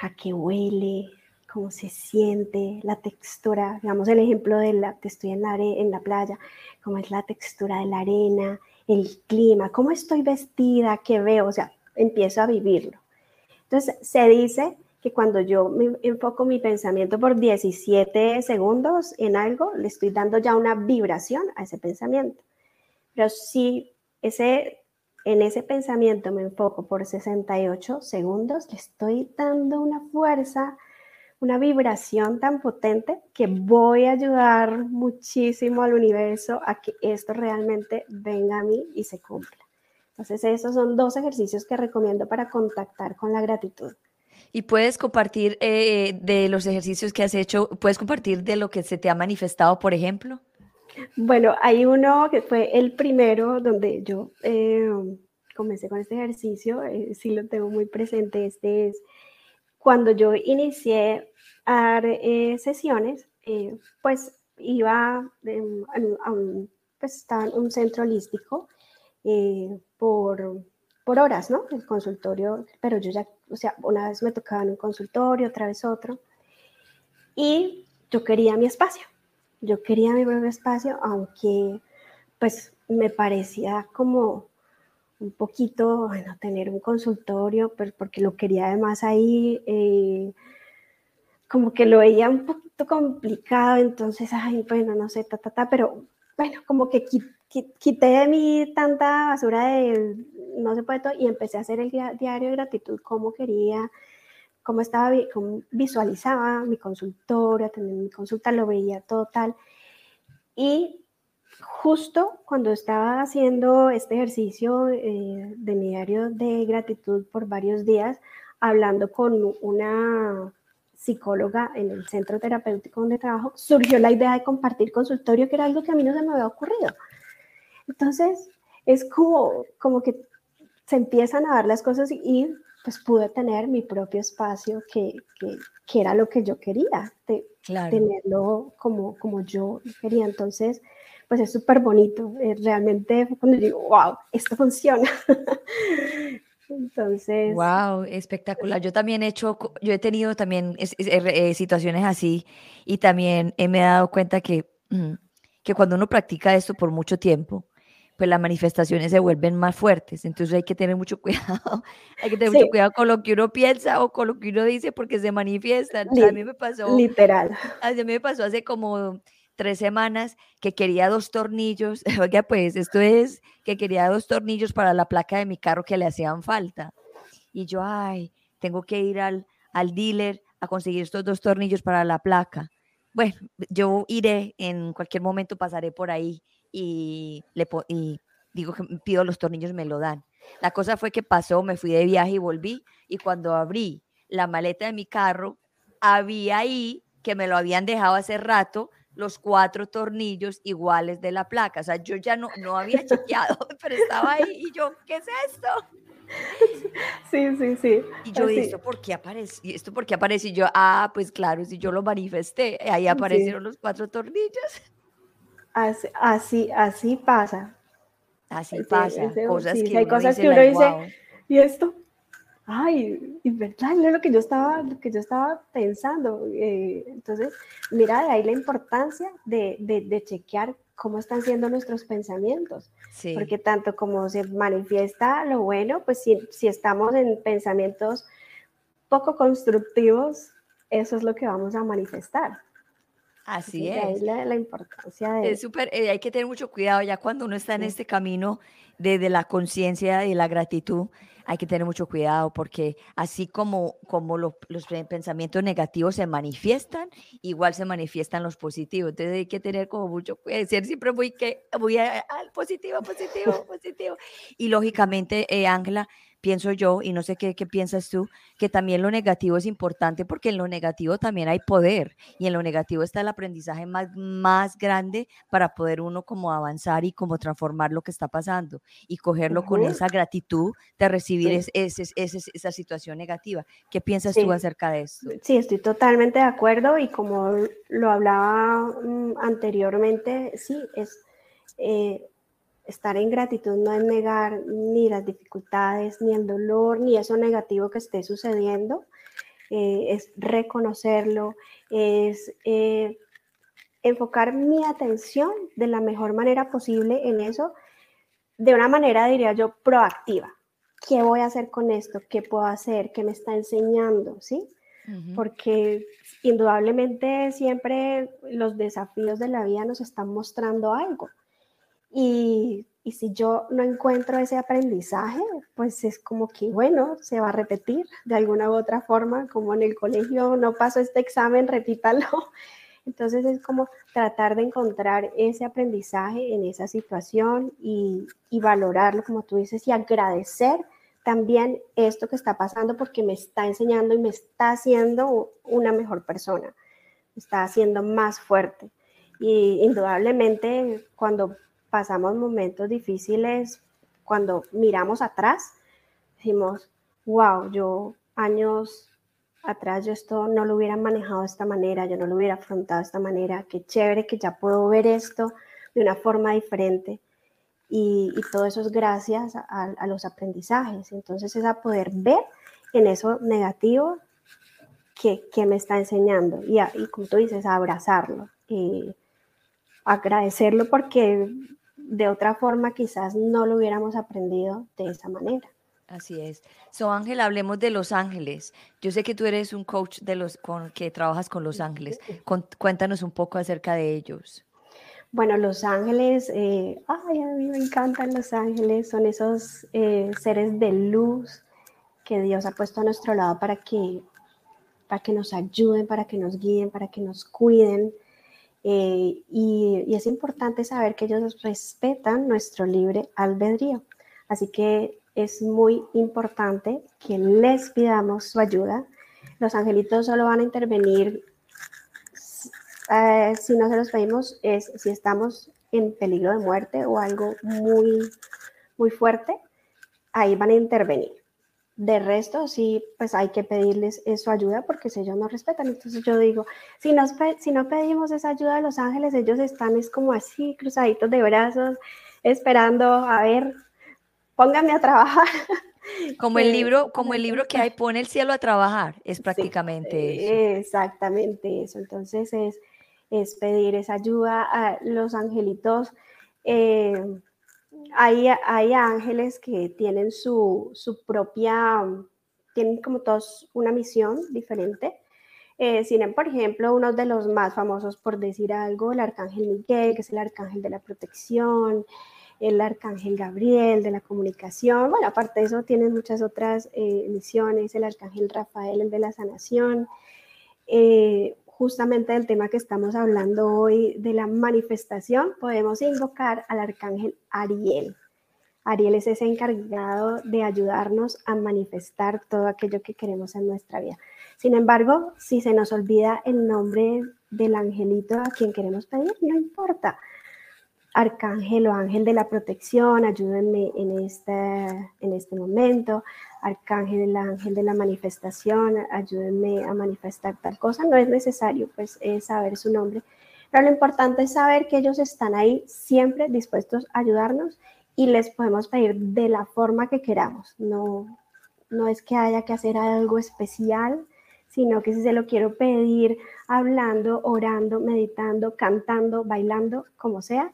a qué huele, cómo se siente, la textura, digamos el ejemplo de la que estoy en la, en la playa, cómo es la textura de la arena, el clima, cómo estoy vestida, qué veo, o sea, empiezo a vivirlo. Entonces se dice que cuando yo me enfoco mi pensamiento por 17 segundos en algo, le estoy dando ya una vibración a ese pensamiento. Pero si ese, en ese pensamiento me enfoco por 68 segundos, le estoy dando una fuerza, una vibración tan potente que voy a ayudar muchísimo al universo a que esto realmente venga a mí y se cumpla. Entonces, esos son dos ejercicios que recomiendo para contactar con la gratitud. Y puedes compartir eh, de los ejercicios que has hecho, puedes compartir de lo que se te ha manifestado, por ejemplo. Bueno, hay uno que fue el primero donde yo eh, comencé con este ejercicio, eh, sí lo tengo muy presente, este es cuando yo inicié a dar sesiones, pues iba a un, pues estaba en un centro holístico por por horas, ¿no? El consultorio, pero yo ya, o sea, una vez me tocaba en un consultorio, otra vez otro. Y yo quería mi espacio, yo quería mi propio espacio, aunque pues me parecía como un poquito, bueno, tener un consultorio, pues porque lo quería además ahí, eh, como que lo veía un poquito complicado, entonces, ay, bueno, no sé, ta, ta, ta, pero bueno, como que quité de mí tanta basura de no se puede todo y empecé a hacer el diario de gratitud, cómo quería, cómo estaba, cómo visualizaba mi consultorio, tener mi consulta, lo veía todo tal. Y justo cuando estaba haciendo este ejercicio eh, de mi diario de gratitud por varios días, hablando con una psicóloga en el centro terapéutico donde trabajo, surgió la idea de compartir consultorio, que era algo que a mí no se me había ocurrido. Entonces, es como, como que se empiezan a dar las cosas y pues pude tener mi propio espacio que, que, era lo que yo quería, de, tenerlo como, como yo quería. Entonces, pues es súper bonito. Eh, realmente cuando digo, wow, esto funciona. Entonces. Wow, espectacular. Yo también he hecho, yo he tenido también eh, situaciones así y también me he dado cuenta que, que cuando uno practica esto por mucho tiempo, pues las manifestaciones se vuelven más fuertes. Entonces hay que tener mucho cuidado, hay que tener mucho cuidado con lo que uno piensa o con lo que uno dice porque se manifiestan. a mí me pasó. Literal. A mí me pasó hace como tres semanas que quería dos tornillos. Oiga, pues esto es que quería dos tornillos para la placa de mi carro que le hacían falta. Y yo, ay, tengo que ir al, al dealer a conseguir estos dos tornillos para la placa. Bueno, yo iré, en cualquier momento pasaré por ahí y, le y digo que pido los tornillos, me lo dan. La cosa fue que pasó, me fui de viaje y volví, y cuando abrí la maleta de mi carro, había ahí, que me lo habían dejado hace rato, los cuatro tornillos iguales de la placa. O sea, yo ya no, no había chequeado, pero estaba ahí y yo, ¿qué es esto? Sí, sí, sí. Y yo, ¿esto por qué aparece? ¿Y esto por qué aparece? Y yo, ah, pues claro, si yo lo manifesté, ahí aparecieron los cuatro tornillos. Así, así, pasa. Así pasa. cosas que hay cosas que uno dice, ¿y esto? Ay, y verdad, no es lo que yo estaba, lo que yo estaba pensando. Eh, entonces, mira de ahí la importancia de, de, chequear cómo están siendo nuestros pensamientos. Porque tanto como se manifiesta lo bueno, pues si, si estamos en pensamientos poco constructivos, eso es lo que vamos a manifestar. Así es. la, importancia de... Es súper, eh, hay que tener mucho cuidado ya cuando uno está en este camino de, la conciencia y la gratitud. hay que tener mucho cuidado porque así como, como los, los pensamientos negativos se manifiestan, igual se manifiestan los positivos. Entonces hay que tener como mucho cuidado, ser siempre muy, que, muy al positivo, positivo, positivo. Y lógicamente, eh, Ángela, pienso yo, y no sé qué, qué, piensas tú, que también lo negativo es importante porque en lo negativo también hay poder y en lo negativo está el aprendizaje más, más grande para poder uno como avanzar y como transformar lo que está pasando y cogerlo con esa gratitud de recibir esa situación negativa. ¿Qué piensas tú acerca de esto? Sí, estoy totalmente de acuerdo y como lo hablaba mm, anteriormente, sí, es... Eh, Estar en gratitud no es negar ni las dificultades, ni el dolor, ni eso negativo que esté sucediendo. Eh, es reconocerlo, es eh, enfocar mi atención de la mejor manera posible en eso, de una manera, diría yo, proactiva. ¿Qué voy a hacer con esto? ¿Qué puedo hacer? ¿Qué me está enseñando? ¿Sí? Porque indudablemente siempre los desafíos de la vida nos están mostrando algo. Y, si yo no encuentro ese aprendizaje, pues es como que, bueno, se va a repetir de alguna u otra forma, como en el colegio no paso este examen, repítalo. Entonces es como tratar de encontrar ese aprendizaje en esa situación y, y, valorarlo, como tú dices, y agradecer también esto que está pasando porque me está enseñando y me está haciendo una mejor persona, me está haciendo más fuerte. Y indudablemente cuando pasamos momentos difíciles, cuando miramos atrás, decimos, wow, yo años atrás yo esto no lo hubiera manejado de esta manera, yo no lo hubiera afrontado de esta manera, qué chévere que ya puedo ver esto de una forma diferente. Y, todo eso es gracias a, los aprendizajes. Entonces es a poder ver en eso negativo que, que me está enseñando y, y, como tú dices, abrazarlo y agradecerlo porque de otra forma quizás no lo hubiéramos aprendido de esa manera. Así es. So Ángel, hablemos de Los Ángeles. Yo sé que tú eres un coach de los con, que trabajas con Los Ángeles. cuéntanos un poco acerca de ellos. Bueno, Los Ángeles, eh, ay, a mí me encantan Los Ángeles. Son esos eh, seres de luz que Dios ha puesto a nuestro lado para que, para que nos ayuden, para que nos guíen, para que nos cuiden. Eh, y, es importante saber que ellos respetan nuestro libre albedrío. Así que es muy importante que les pidamos su ayuda. Los angelitos solo van a intervenir eh, si no se los pedimos, es si estamos en peligro de muerte o algo muy, muy fuerte, ahí van a intervenir. De resto, sí, pues hay que pedirles su ayuda porque si ellos no respetan. Entonces yo digo, si, nos, si no pedimos esa ayuda a los ángeles, ellos están es como así, cruzaditos de brazos, esperando, a ver, pónganme a trabajar. Como el libro, como el libro que hay, pone el cielo a trabajar, es prácticamente eso. Exactamente eso. Entonces es, es pedir esa ayuda a los angelitos. Eh, hay, ángeles que tienen su, propia, tienen como todos una misión diferente. Eh, por ejemplo, uno de los más famosos, por decir algo, el arcángel Miguel, que es el arcángel de la protección, el arcángel Gabriel de la comunicación. Bueno, aparte de eso, tienen muchas otras eh, misiones, el arcángel Rafael, el de la sanación. Eh, justamente del tema que estamos hablando hoy, de la manifestación, podemos invocar al arcángel Ariel. Ariel es ese encargado de ayudarnos a manifestar todo aquello que queremos en nuestra vida. Sin embargo, si se nos olvida el nombre del angelito a quien queremos pedir, no importa arcángel o ángel de la protección, ayúdenme en este, en este momento, arcángel, el ángel de la manifestación, ayúdenme a manifestar tal cosa, no es necesario pues saber su nombre, pero lo importante es saber que ellos están ahí siempre dispuestos a ayudarnos y les podemos pedir de la forma que queramos, no, no es que haya que hacer algo especial, sino que si se lo quiero pedir hablando, orando, meditando, cantando, bailando, como sea,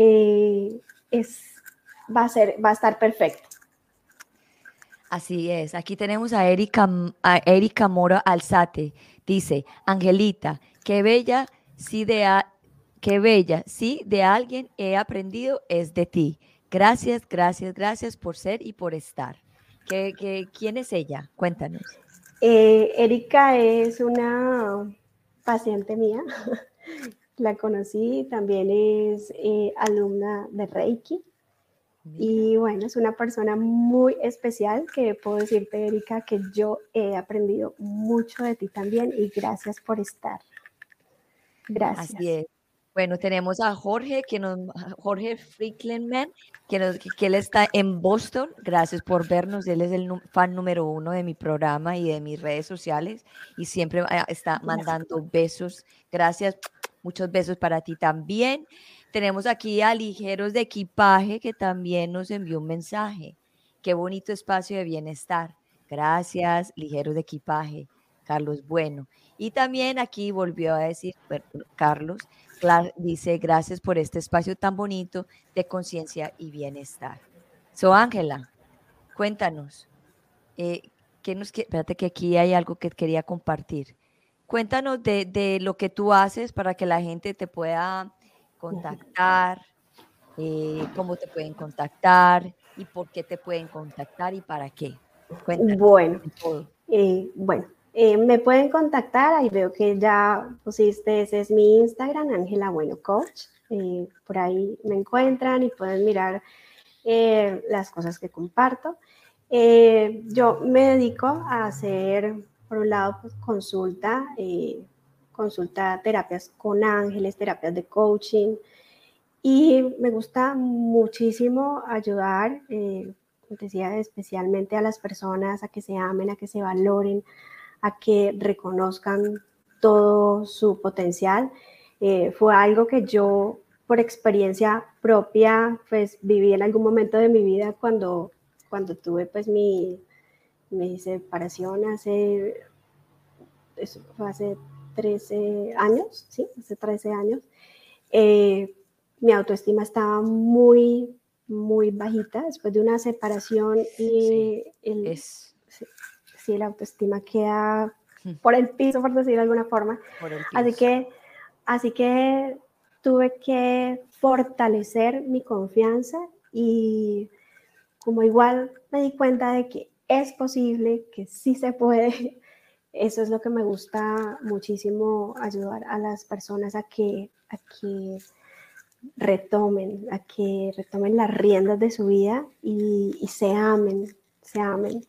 eh, es, va, a ser, va a estar perfecto. Así es. Aquí tenemos a Erika, a Erika Mora Alzate. Dice, Angelita, qué bella, sí de qué bella, sí de alguien he aprendido es de ti. Gracias, gracias, gracias por ser y por estar. ¿Qué, quién es ella? Cuéntanos. Eh, Erika es una paciente mía. La conocí, también es eh, alumna de Reiki. Y bueno, es una persona muy especial que puedo decirte, Erika, que yo he aprendido mucho de ti también y gracias por estar. Gracias. Así es. Bueno, tenemos a Jorge, que nos, Jorge Fricklenman, que, nos, que él está en Boston. Gracias por vernos. Él es el fan número uno de mi programa y de mis redes sociales y siempre ah, está mandando besos. Gracias. Muchos besos para ti también. Tenemos aquí a Ligeros de Equipaje, que también nos envió un mensaje. Qué bonito espacio de bienestar. Gracias, Ligeros de Equipaje. Carlos Bueno. Y también aquí volvió a decir, Carlos, dice, gracias por este espacio tan bonito de conciencia y bienestar. So, Ángela, cuéntanos, eh, ¿qué nos, espérate que aquí hay algo que quería compartir. Cuéntanos de, lo que tú haces para que la gente te pueda contactar, eh, cómo te pueden contactar y por qué te pueden contactar y para qué. Cuéntanos bueno, eh, bueno, eh, me pueden contactar, ahí veo que ya pusiste, ese es mi Instagram, Ángela Bueno Coach. Por ahí me encuentran y pueden mirar las cosas que comparto. yo me dedico a hacer, por un lado, pues, consulta, consulta terapias con ángeles, terapias de coaching. Y me gusta muchísimo ayudar, como decía, especialmente a las personas a que se amen, a que se valoren, a que reconozcan todo su potencial. Eh, fue algo que yo, por experiencia propia, pues viví en algún momento de mi vida cuando, cuando tuve pues mi, mi separación hace, eso fue hace 13 años, ¿sí? Hace 13 años. Eh, mi autoestima estaba muy, muy bajita después de una separación y el, es la autoestima queda por el piso, por decirlo de alguna forma. Así que, así que tuve que fortalecer mi confianza y como igual me di cuenta de que es posible, que sí se puede, eso es lo que me gusta muchísimo, ayudar a las personas a que, a que retomen, a que retomen las riendas de su vida y, se amen, se amen.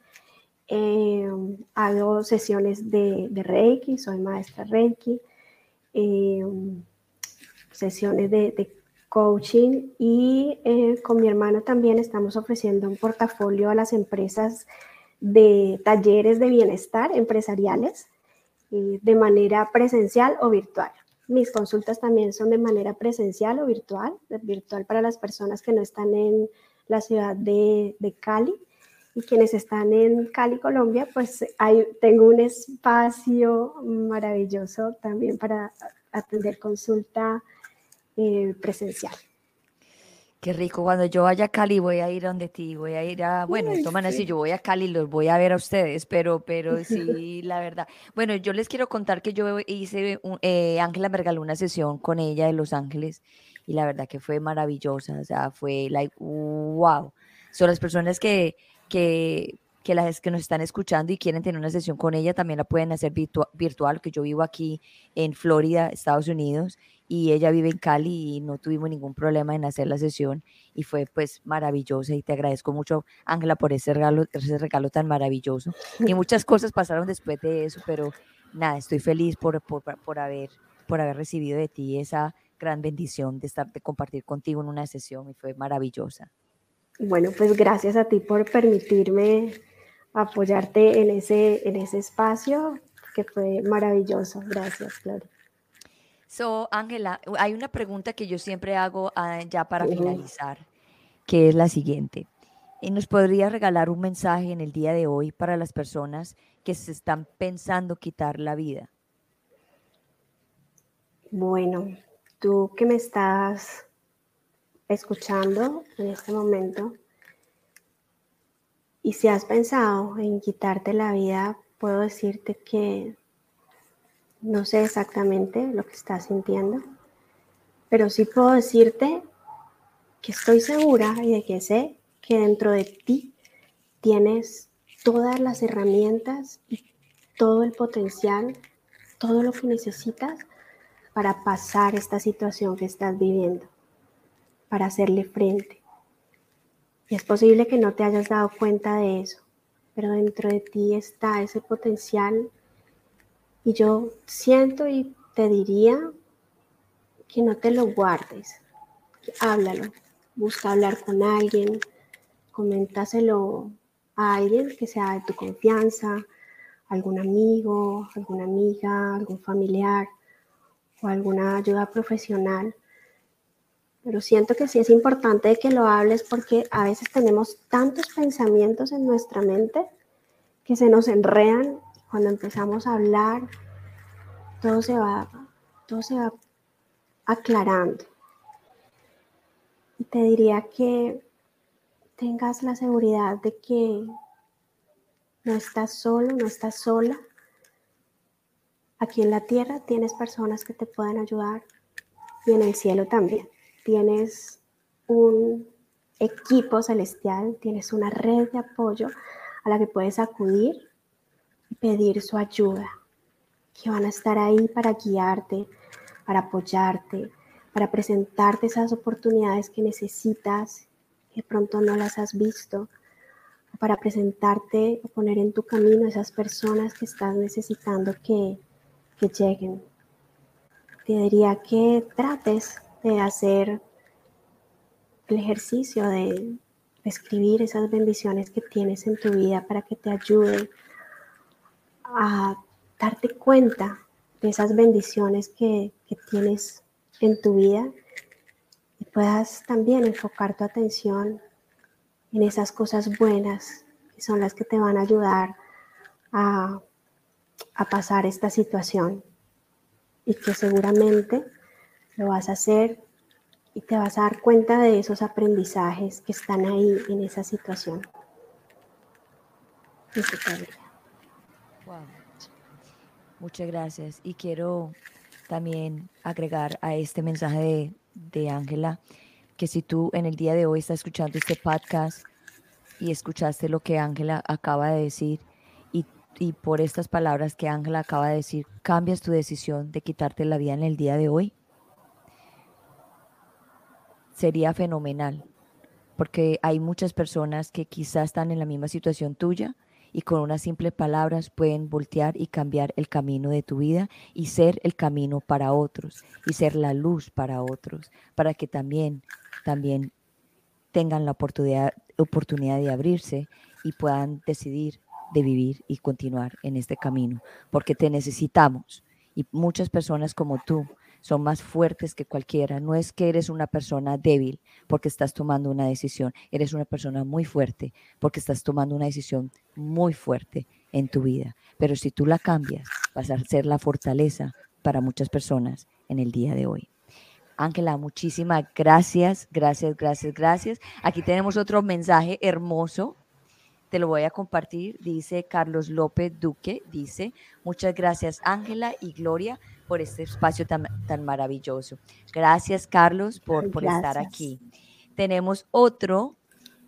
Em, hago sesiones de, Reiki, soy maestra Reiki, em, sesiones de, coaching y eh, con mi hermano también estamos ofreciendo un portafolio a las empresas de talleres de bienestar empresariales eh, de manera presencial o virtual. Mis consultas también son de manera presencial o virtual, virtual para las personas que no están en la ciudad de, de Cali y quienes están en Cali, Colombia, pues hay, tengo un espacio maravilloso también para atender consulta eh, presencial. Qué rico, cuando yo vaya a Cali voy a ir donde ti, voy a ir a, bueno, toman así, yo voy a Cali, los voy a ver a ustedes, pero, pero sí, la verdad. Bueno, yo les quiero contar que yo hice, eh, Ángela me regaló una sesión con ella de Los Ángeles y la verdad que fue maravillosa, o sea, fue like, wow. Son las personas que, que, que las que nos están escuchando y quieren tener una sesión con ella, también la pueden hacer virtual, que yo vivo aquí en Florida, Estados Unidos, y ella vive en Cali y no tuvimos ningún problema en hacer la sesión y fue pues maravillosa y te agradezco mucho, Ángela, por ese regalo, ese regalo tan maravilloso. Y muchas cosas pasaron después de eso, pero nada, estoy feliz por, por, por haber, por haber recibido de ti esa gran bendición de estar, de compartir contigo en una sesión y fue maravillosa. Bueno, pues gracias a ti por permitirme apoyarte en ese, en ese espacio, que fue maravilloso. Gracias, Gloria. So, Ángela, hay una pregunta que yo siempre hago ah, ya para finalizar, que es la siguiente. ¿Nos podría regalar un mensaje en el día de hoy para las personas que se están pensando quitar la vida? Bueno, tú que me estás escuchando en este momento. Y si has pensado en quitarte la vida, puedo decirte que no sé exactamente lo que estás sintiendo, pero sí puedo decirte que estoy segura y de que sé que dentro de ti tienes todas las herramientas y todo el potencial, todo lo que necesitas para pasar esta situación que estás viviendo, para hacerle frente. Y es posible que no te hayas dado cuenta de eso, pero dentro de ti está ese potencial y yo siento y te diría que no te lo guardes, háblalo, busca hablar con alguien, coméntaselo a alguien que sea de tu confianza, algún amigo, alguna amiga, algún familiar o alguna ayuda profesional. Pero siento que sí es importante que lo hables porque a veces tenemos tantos pensamientos en nuestra mente que se nos enredan. Cuando empezamos a hablar, todo se va, todo se va aclarando. Y te diría que tengas la seguridad de que no estás solo, no estás sola. Aquí en la tierra tienes personas que te pueden ayudar y en el cielo también. Tienes un equipo celestial, tienes una red de apoyo a la que puedes acudir pedir su ayuda, que van a estar ahí para guiarte, para apoyarte, para presentarte esas oportunidades que necesitas, que pronto no las has visto, para presentarte o poner en tu camino esas personas que estás necesitando que, que lleguen. Te diría que trates de hacer el ejercicio de escribir esas bendiciones que tienes en tu vida para que te ayuden a darte cuenta de esas bendiciones que, que tienes en tu vida y puedas también enfocar tu atención en esas cosas buenas que son las que te van a ayudar a, a pasar esta situación y que seguramente lo vas a hacer y te vas a dar cuenta de esos aprendizajes que están ahí en esa situación. Wow. Muchas gracias. Y quiero también agregar a este mensaje de Ángela que si tú en el día de hoy estás escuchando este podcast y escuchaste lo que Ángela acaba de decir y, y por estas palabras que Ángela acaba de decir, cambias tu decisión de quitarte la vida en el día de hoy, sería fenomenal, porque hay muchas personas que quizás están en la misma situación tuya y con unas simples palabras pueden voltear y cambiar el camino de tu vida y ser el camino para otros y ser la luz para otros, para que también, también tengan la oportunidad, oportunidad de abrirse y puedan decidir de vivir y continuar en este camino, porque te necesitamos. Y muchas personas como tú son más fuertes que cualquiera. No es que eres una persona débil porque estás tomando una decisión, eres una persona muy fuerte porque estás tomando una decisión muy fuerte en tu vida. Pero si tú la cambias, vas a ser la fortaleza para muchas personas en el día de hoy. Ángela, muchísimas gracias, gracias, gracias, gracias. Aquí tenemos otro mensaje hermoso te lo voy a compartir. Dice Carlos López Duque, dice, muchas gracias Ángela y Gloria por este espacio tan, tan maravilloso. Gracias, Carlos, por, por estar aquí. Tenemos otro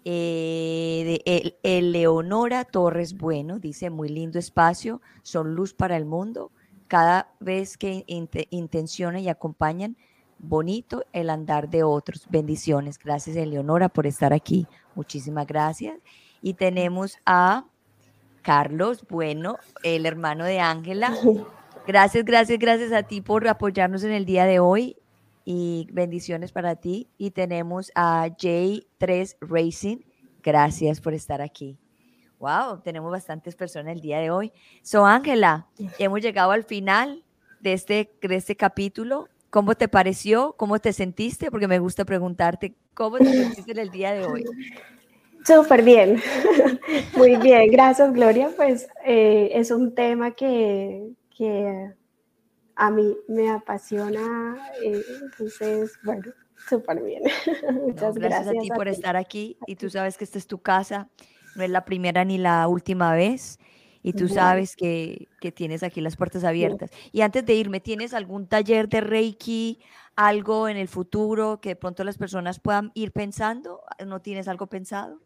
eh, de el, Leonora Torres Bueno, dice, muy lindo espacio, son luz para el mundo. Cada vez que intencionan y acompañan, bonito el andar de otros. Bendiciones. Gracias, Eleonora, por estar aquí. Muchísimas gracias. Y tenemos a Carlos Bueno, el hermano de Ángela. Gracias, gracias, gracias a ti por apoyarnos en el día de hoy y bendiciones para ti. Y tenemos a J3 Racing. Gracias por estar aquí. Wow, tenemos bastantes personas el día de hoy. So, Ángela, hemos llegado al final de este, de este capítulo. ¿Cómo te pareció? ¿Cómo te sentiste? Porque me gusta preguntarte, ¿cómo te sentiste en el día de hoy? Súper bien, muy bien, gracias Gloria. Pues eh, es un tema que, que a mí me apasiona. Eh, entonces, bueno, súper bien. Muchas gracias, a ti por estar aquí. Y tú sabes que esta es tu casa, no es la primera ni la última vez. Y tú sabes que, que, tienes aquí las puertas abiertas. Y antes de irme, ¿tienes algún taller de Reiki, algo en el futuro que de pronto las personas puedan ir pensando? ¿No tienes algo pensado?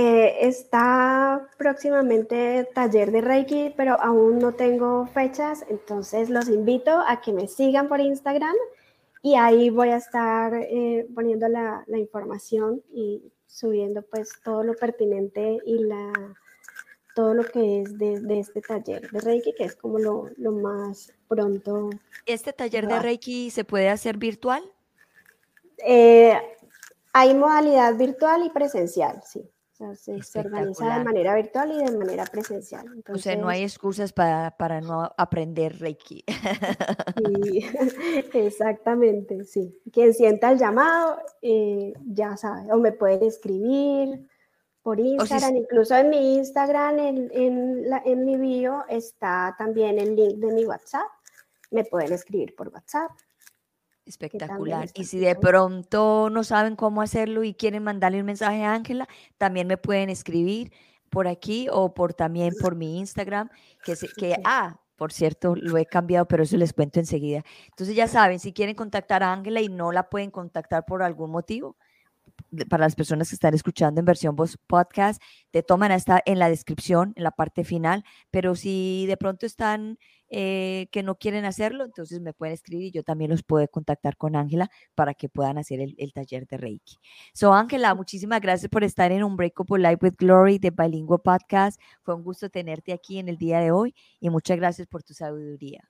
Eh, está próximamente taller de Reiki, pero aún no tengo fechas, entonces los invito a que me sigan por Instagram y ahí voy a estar eh, poniendo la, la, información y subiendo pues todo lo pertinente y la, todo lo que es de, de este taller de Reiki, que es como lo, lo más pronto. ¿Este taller de Reiki se puede hacer virtual? Eh, hay modalidad virtual y presencial, sí se, organiza de manera virtual y de manera presencial. o sea, no hay excusas para, para no aprender Reiki. Sí, exactamente, sí. Quien sienta el llamado, eh, ya sabe, o me pueden escribir por Instagram, incluso en mi Instagram, en, en, la, en mi bio, está también el link de mi WhatsApp. Me pueden escribir por WhatsApp. Espectacular. Y si de pronto no saben cómo hacerlo y quieren mandarle un mensaje a Ángela, también me pueden escribir por aquí o por también por mi Instagram, que, que ah, por cierto, lo he cambiado, pero eso les cuento enseguida. Entonces ya saben, si quieren contactar a Ángela y no la pueden contactar por algún motivo, para las personas que están escuchando en versión voz podcast, te toman hasta en la descripción, en la parte final, pero si de pronto están eh, que no quieren hacerlo, entonces me pueden escribir y yo también los puedo contactar con Ángela para que puedan hacer el, taller de Reiki. So, Ángela, muchísimas gracias por estar en un Breakable Life with Glory de Bilingüe Podcast. Fue un gusto tenerte aquí en el día de hoy y muchas gracias por tu sabiduría.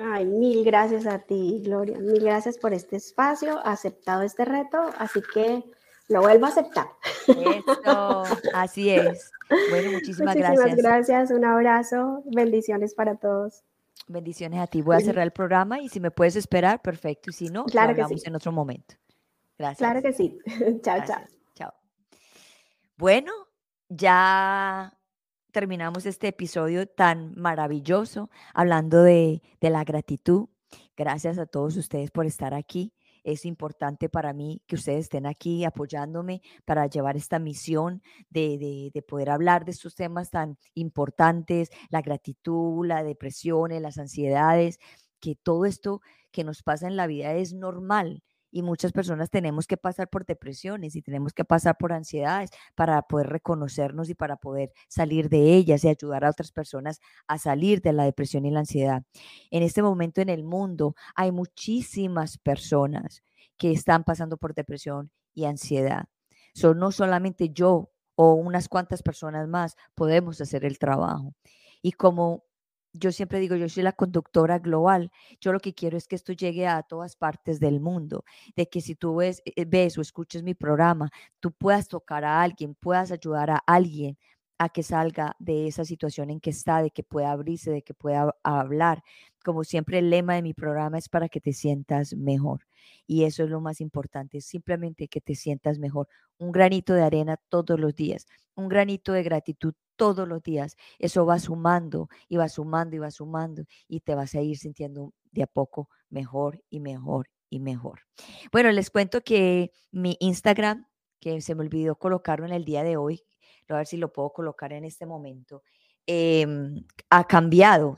Ay, mil gracias a ti, Gloria. Mil gracias por este espacio, aceptado este reto, así que lo vuelvo a aceptar. Eso, así es. Bueno, muchísimas, muchísimas gracias. gracias, un abrazo, bendiciones para todos. Bendiciones a ti. Voy a cerrar el programa y si me puedes esperar, perfecto. Y si no, claro hablamos en otro momento. Gracias. Claro que sí. chao, chao. Chao. Bueno, ya terminamos este episodio tan maravilloso hablando de, de la gratitud. Gracias a todos ustedes por estar aquí. Es importante para mí que ustedes estén aquí apoyándome para llevar esta misión de, poder hablar de estos temas tan importantes, la gratitud, la depresión, las ansiedades, que todo esto que nos pasa en la vida es normal y muchas personas tenemos que pasar por depresiones y tenemos que pasar por ansiedades para poder reconocernos y para poder salir de ellas y ayudar a otras personas a salir de la depresión y la ansiedad. En este momento en el mundo hay muchísimas personas que están pasando por depresión y ansiedad. Son no solamente yo o unas cuantas personas más podemos hacer el trabajo. Y como yo siempre digo, yo soy la conductora global. Yo lo que quiero es que esto llegue a todas partes del mundo, de que si tú ves, eh, ves o escuches mi programa, tú puedas tocar a alguien, puedas ayudar a alguien a que salga de esa situación en que está, de que pueda abrirse, de que pueda hablar. Como siempre, el lema de mi programa es para que te sientas mejor. Y eso es lo más importante, simplemente que te sientas mejor. Un granito de arena todos los días, un granito de gratitud todos los días. Eso va sumando y va sumando y va sumando y te vas a ir sintiendo de a poco mejor y mejor y mejor. Bueno, les cuento que mi Instagram, que se me olvidó colocarlo en el día de hoy, a ver si lo puedo colocar en este momento, em, ha cambiado.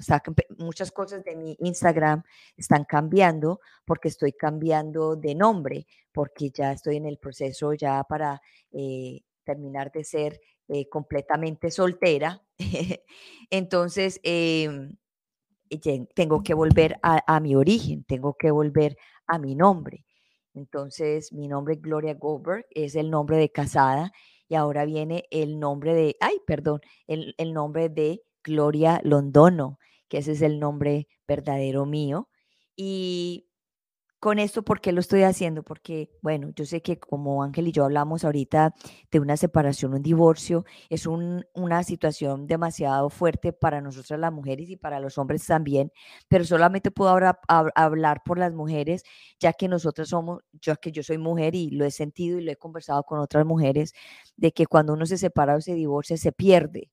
Muchas cosas de mi Instagram están cambiando porque estoy cambiando de nombre, porque ya estoy en el proceso ya para eh, terminar de ser eh, completamente soltera. Entonces, em, tengo que volver a, mi origen, tengo que volver a mi nombre. Entonces, mi nombre es Gloria Goldberg, es el nombre de casada y ahora viene el nombre de, ay, perdón, el, el nombre de Gloria Londono, que ese es el nombre verdadero mío. Y con esto, ¿por qué lo estoy haciendo? Porque, bueno, yo sé que como Ángel y yo hablamos ahorita de una separación, un divorcio, es una situación demasiado fuerte para nosotras las mujeres y para los hombres también, pero solamente puedo ahora hablar por las mujeres, ya que nosotras somos, ya que yo soy mujer y lo he sentido y lo he conversado con otras mujeres, de que cuando uno se separa o se divorcia, se pierde,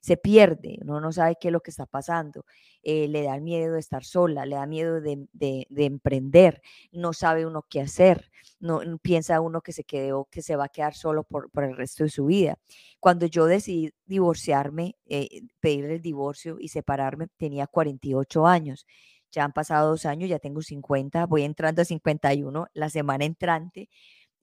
se pierde, uno no sabe qué es lo que está pasando, eh, le da miedo de estar sola, le da miedo de, emprender, no sabe uno qué hacer, no piensa uno que se quedó, que se va a quedar solo por, el resto de su vida. Cuando yo decidí divorciarme, eh, pedir el divorcio y separarme, tenía 48 años. Ya han pasado dos años, ya tengo 50, voy entrando a 51 la semana entrante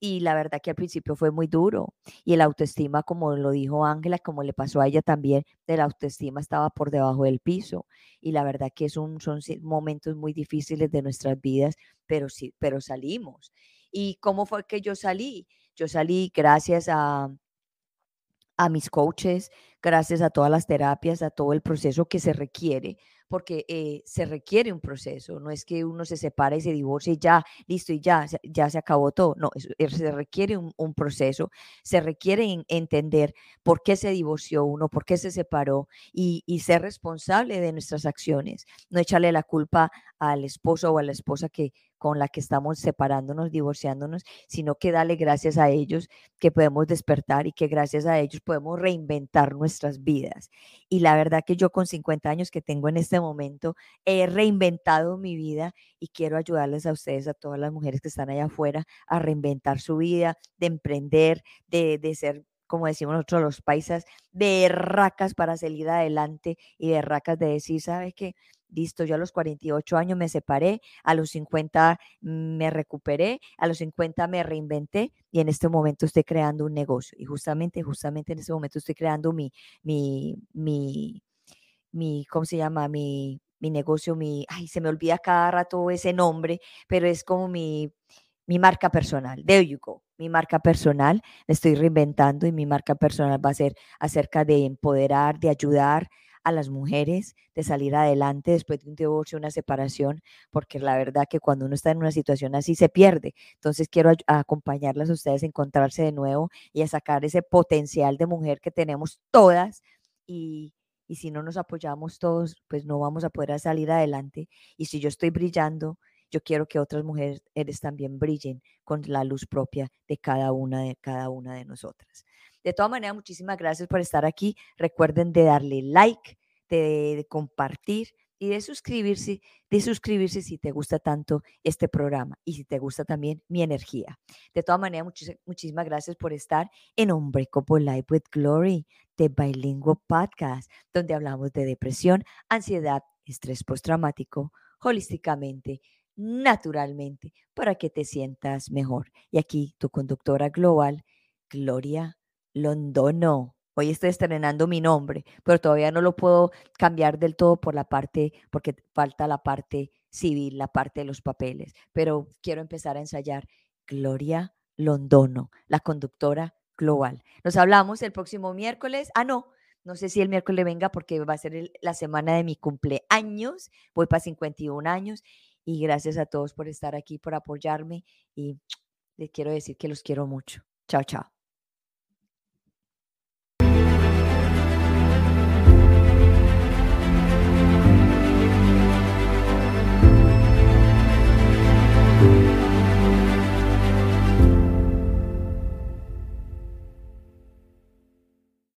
y la verdad que al principio fue muy duro. Y el autoestima, como lo dijo Ángela, como le pasó a ella también, de la autoestima estaba por debajo del piso. Y la verdad que es son momentos muy difíciles de nuestras vidas, pero sí, pero salimos. ¿Y cómo fue que yo salí? Yo salí gracias a, a mis coaches, gracias a todas las terapias, a todo el proceso que se requiere porque eh, se requiere un proceso, no es que uno se separa y se divorcie y ya, listo y ya, ya se acabó todo, no, se requiere un, proceso, se requiere entender por qué se divorció uno, por qué se separó y, y ser responsable de nuestras acciones, no echarle la culpa al esposo o a la esposa que con la que estamos separándonos, divorciándonos, sino que dale gracias a ellos que podemos despertar y que gracias a ellos podemos reinventar nuestras vidas. Y la verdad que yo con 50 años que tengo en este momento he reinventado mi vida y quiero ayudarles a ustedes, a todas las mujeres que están allá afuera, a reinventar su vida, de emprender, de, de ser como decimos nosotros los paisas, de racas para salir adelante y de racas de decir, ¿sabes qué? Listo, yo a los 48 años me separé, a los 50 me recuperé, a los 50 me reinventé y en este momento estoy creando un negocio. Y justamente, justamente en este momento estoy creando mi, mi, mi, mi, ¿cómo se llama? Mi, mi negocio, mi, ay, se me olvida cada rato ese nombre, pero es como mi, mi marca personal. There you go. Mi marca personal, me estoy reinventando y mi marca personal va a ser acerca de empoderar, de ayudar a las mujeres de salir adelante después de un divorcio, una separación, porque la verdad que cuando uno está en una situación así se pierde. Entonces quiero acompañarlas a ustedes a encontrarse de nuevo y a sacar ese potencial de mujer que tenemos todas y, y si no nos apoyamos todos, pues no vamos a poder salir adelante. Y si yo estoy brillando, yo quiero que otras mujeres también brillen con la luz propia de cada una de cada una de nosotras. De todas maneras, muchísimas gracias por estar aquí. Recuerden de darle like, de, compartir y de suscribirse, de suscribirse si te gusta tanto este programa y si te gusta también mi energía. De todas maneras, muchísimas gracias por estar en Unbreakable Life with Glory, de Bilingual Podcast, donde hablamos de depresión, ansiedad, estrés postraumático, holísticamente, naturalmente, para que te sientas mejor. Y aquí tu conductora global, Gloria Londono. Hoy estoy estrenando mi nombre, pero todavía no lo puedo cambiar del todo por la parte, porque falta la parte civil, la parte de los papeles. Pero quiero empezar a ensayar Gloria Londono, la conductora global. Nos hablamos el próximo miércoles. Ah, no, no sé si el miércoles venga porque va a ser la semana de mi cumpleaños. Voy para 51 años y gracias a todos por estar aquí, por apoyarme y les quiero decir que los quiero mucho. Chao, chao.